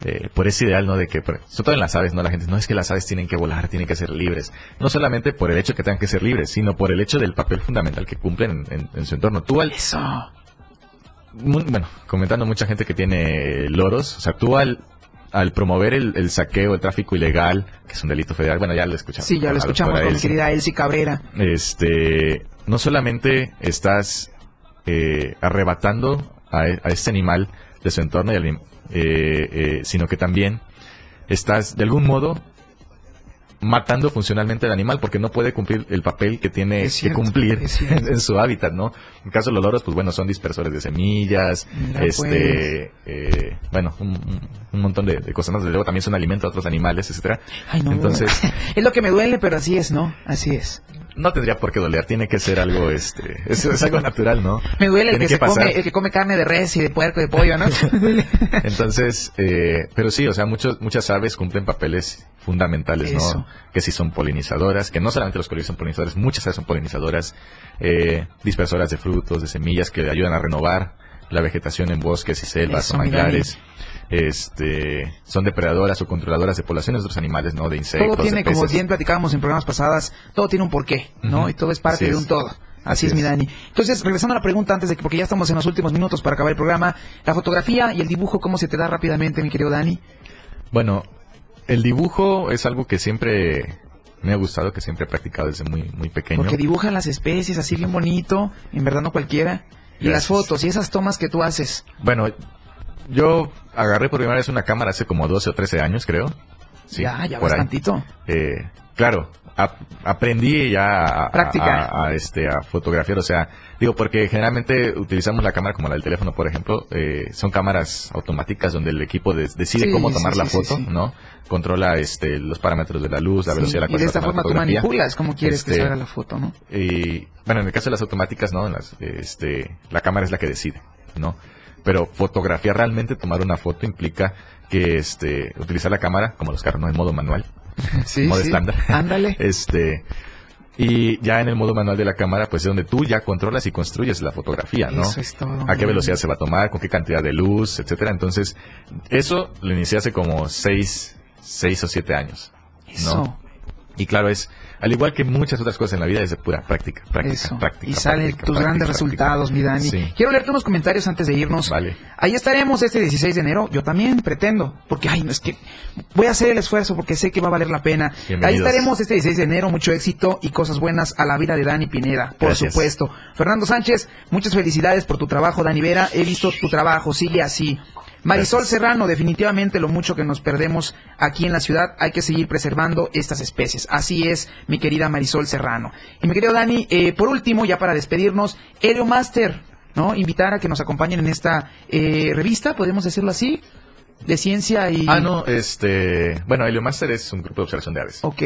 eh, por ese ideal, ¿no? De que, por- sobre todo en las aves, ¿no? La gente, no es que las aves tienen que volar, tienen que ser libres. No solamente por el hecho de que tengan que ser libres, sino por el hecho del papel fundamental que cumplen en, en- en su entorno. Tú al, Eso. bueno, comentando mucha gente que tiene loros, o sea, tú al, al promover el, el saqueo, el tráfico ilegal, que es un delito federal, bueno, ya lo escuchamos. Sí, ya lo escuchamos con mi querida Elsie Cabrera. este, no solamente estás eh, arrebatando a, a este animal de su entorno, y al- eh, eh, sino que también estás de algún modo matando funcionalmente al animal porque no puede cumplir el papel que tiene cierto, que cumplir en, en su hábitat, ¿no? En el caso de los loros, pues bueno, son dispersores de semillas, Mira, este, eh, bueno, un, un- un montón de, de cosas más. Desde luego también son alimento a otros animales, etcétera. Ay, no. Entonces, es lo que me duele, pero así es, ¿no? Así es. No tendría por qué doler, tiene que ser algo, este, es, es algo natural, ¿no? Me duele el que, se pasar. come, el que come carne de res y de puerco y de pollo, ¿no? Entonces, eh, pero sí, o sea, muchos, muchas aves cumplen papeles fundamentales, Eso. ¿no? Que si son polinizadoras, que no solamente los colibríes son polinizadores, muchas aves son polinizadoras, eh, dispersoras de frutos, de semillas que ayudan a renovar la vegetación en bosques y selvas Eso, o manglares. Este, son depredadoras o controladoras de poblaciones de otros animales, ¿no? De insectos, todo tiene, de como bien platicábamos en programas pasadas, todo tiene un porqué, ¿no? Y todo es parte Así de es. un todo. Así, Así es, mi. Dani. Entonces, regresando a la pregunta antes de que, porque ya estamos en los últimos minutos para acabar el programa, la fotografía y el dibujo, ¿cómo se te da rápidamente, mi querido Dani? Bueno, el dibujo es algo que siempre me ha gustado, que siempre he practicado desde muy, muy pequeño. Porque dibujan las especies así bien bonito, en verdad no cualquiera. Y las fotos y esas tomas que tú haces. Bueno, yo agarré por primera vez una cámara hace como 12 o 13 años, creo. Sí, ya, ya bastantito. Eh, claro, ap- aprendí ya a, a- Práctica. a- a, este, a fotografiar, o sea, digo, porque generalmente utilizamos la cámara como la del teléfono, por ejemplo, eh, son cámaras automáticas donde el equipo de- decide Sí, cómo tomar sí, la sí. ¿no? Controla este, los parámetros de la luz, la velocidad la y de se esta forma tú manipulas cómo quieres que Este, salga la foto, ¿no? y bueno, en el caso de las automáticas, ¿no? En las, este, la cámara es la que decide, ¿no? Pero fotografía realmente, tomar una foto implica que este, utilizar la cámara, como los carros, ¿no? En modo manual, Sí, modo sí. estándar. Ándale. este, y ya en el modo manual de la cámara, pues es donde tú ya controlas y construyes la fotografía, ¿no? Eso es todo. a qué velocidad se va a tomar, con qué cantidad de luz, etcétera. Entonces, eso lo inicié hace como seis, seis o siete años. Eso. Y claro, es, al igual que muchas otras cosas en la vida, es de pura práctica, práctica, Eso. práctica. y salen práctica, tus práctica, grandes resultados, mi Dani. Sí. Quiero leerte unos comentarios antes de irnos. Vale. Ahí estaremos este 16 de enero. Yo también pretendo. Porque, ay, no es que voy a hacer el esfuerzo porque sé que va a valer la pena. Ahí estaremos este 16 de enero. Mucho éxito y cosas buenas a la vida de Dani Pineda, por Gracias. supuesto. Fernando Sánchez, muchas felicidades por tu trabajo, Dani Vera. He visto tu trabajo. Sigue así. Marisol. Serrano, definitivamente lo mucho que nos perdemos aquí en la ciudad, hay que seguir preservando estas especies. Así es, mi querida Marisol Serrano. Y mi querido Dani, eh, por último, ya para despedirnos, Helio Master, ¿no? Invitar a que nos acompañen en esta eh, revista, podemos decirlo así, de ciencia y... Ah, no, este, bueno, Heliomaster es un grupo de observación de aves. Ok.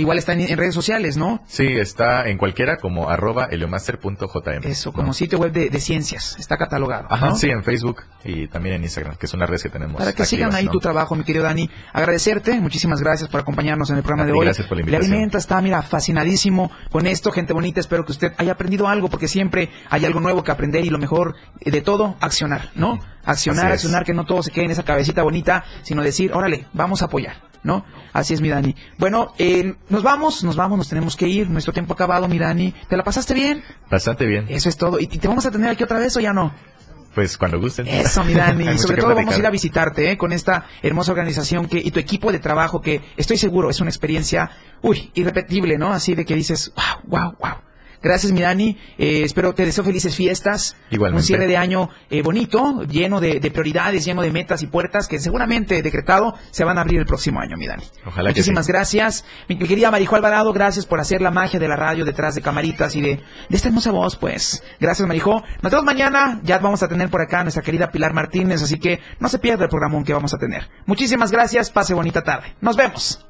Igual está en, en redes sociales, ¿no? Sí, está en cualquiera como arroba heliomaster.jm. Eso, como ¿no? sitio web de, de ciencias. Está catalogado. Ajá, ¿no? sí, en Facebook y también en Instagram, que son las redes que tenemos. Para que sigan ahí ¿no? tu trabajo, mi querido Dani. Agradecerte, muchísimas gracias por acompañarnos en el programa A de hoy. gracias por la Le invitación. alimenta, está, mira, fascinadísimo con esto, gente bonita. Espero que usted haya aprendido algo, porque siempre hay algo nuevo que aprender y lo mejor de todo, accionar, ¿no? Accionar, accionar, que no todo se quede en esa cabecita bonita, sino decir, órale, vamos a apoyar. ¿No? Así es, mi Dani. Bueno, eh, nos vamos, nos vamos, nos tenemos que ir. Nuestro tiempo ha acabado, mi Dani. ¿Te la pasaste bien? Bastante bien. Eso es todo. ¿Y te vamos a tener aquí otra vez o ya no? Pues cuando gusten. Eso, mi Dani. Y sobre todo vamos a ir a visitarte, ¿eh? Con esta hermosa organización que, y tu equipo de trabajo que estoy seguro es una experiencia, uy, irrepetible, ¿no? Así de que dices, wow, wow, wow. Gracias, mi Dani. Eh, espero, te deseo felices fiestas. Igualmente. Un cierre de año eh, bonito, lleno de, de prioridades, lleno de metas y puertas que seguramente decretado se van a abrir el próximo año, mi Dani. Ojalá que Muchísimas sí. gracias. Mi querida Marijo Alvarado, gracias por hacer la magia de la radio detrás de camaritas y de, de esta hermosa voz, pues. Gracias, Marijo. Nos vemos mañana. Ya vamos a tener por acá a nuestra querida Pilar Martínez, así que no se pierda el programón que vamos a tener. Muchísimas gracias. Pase bonita tarde. Nos vemos.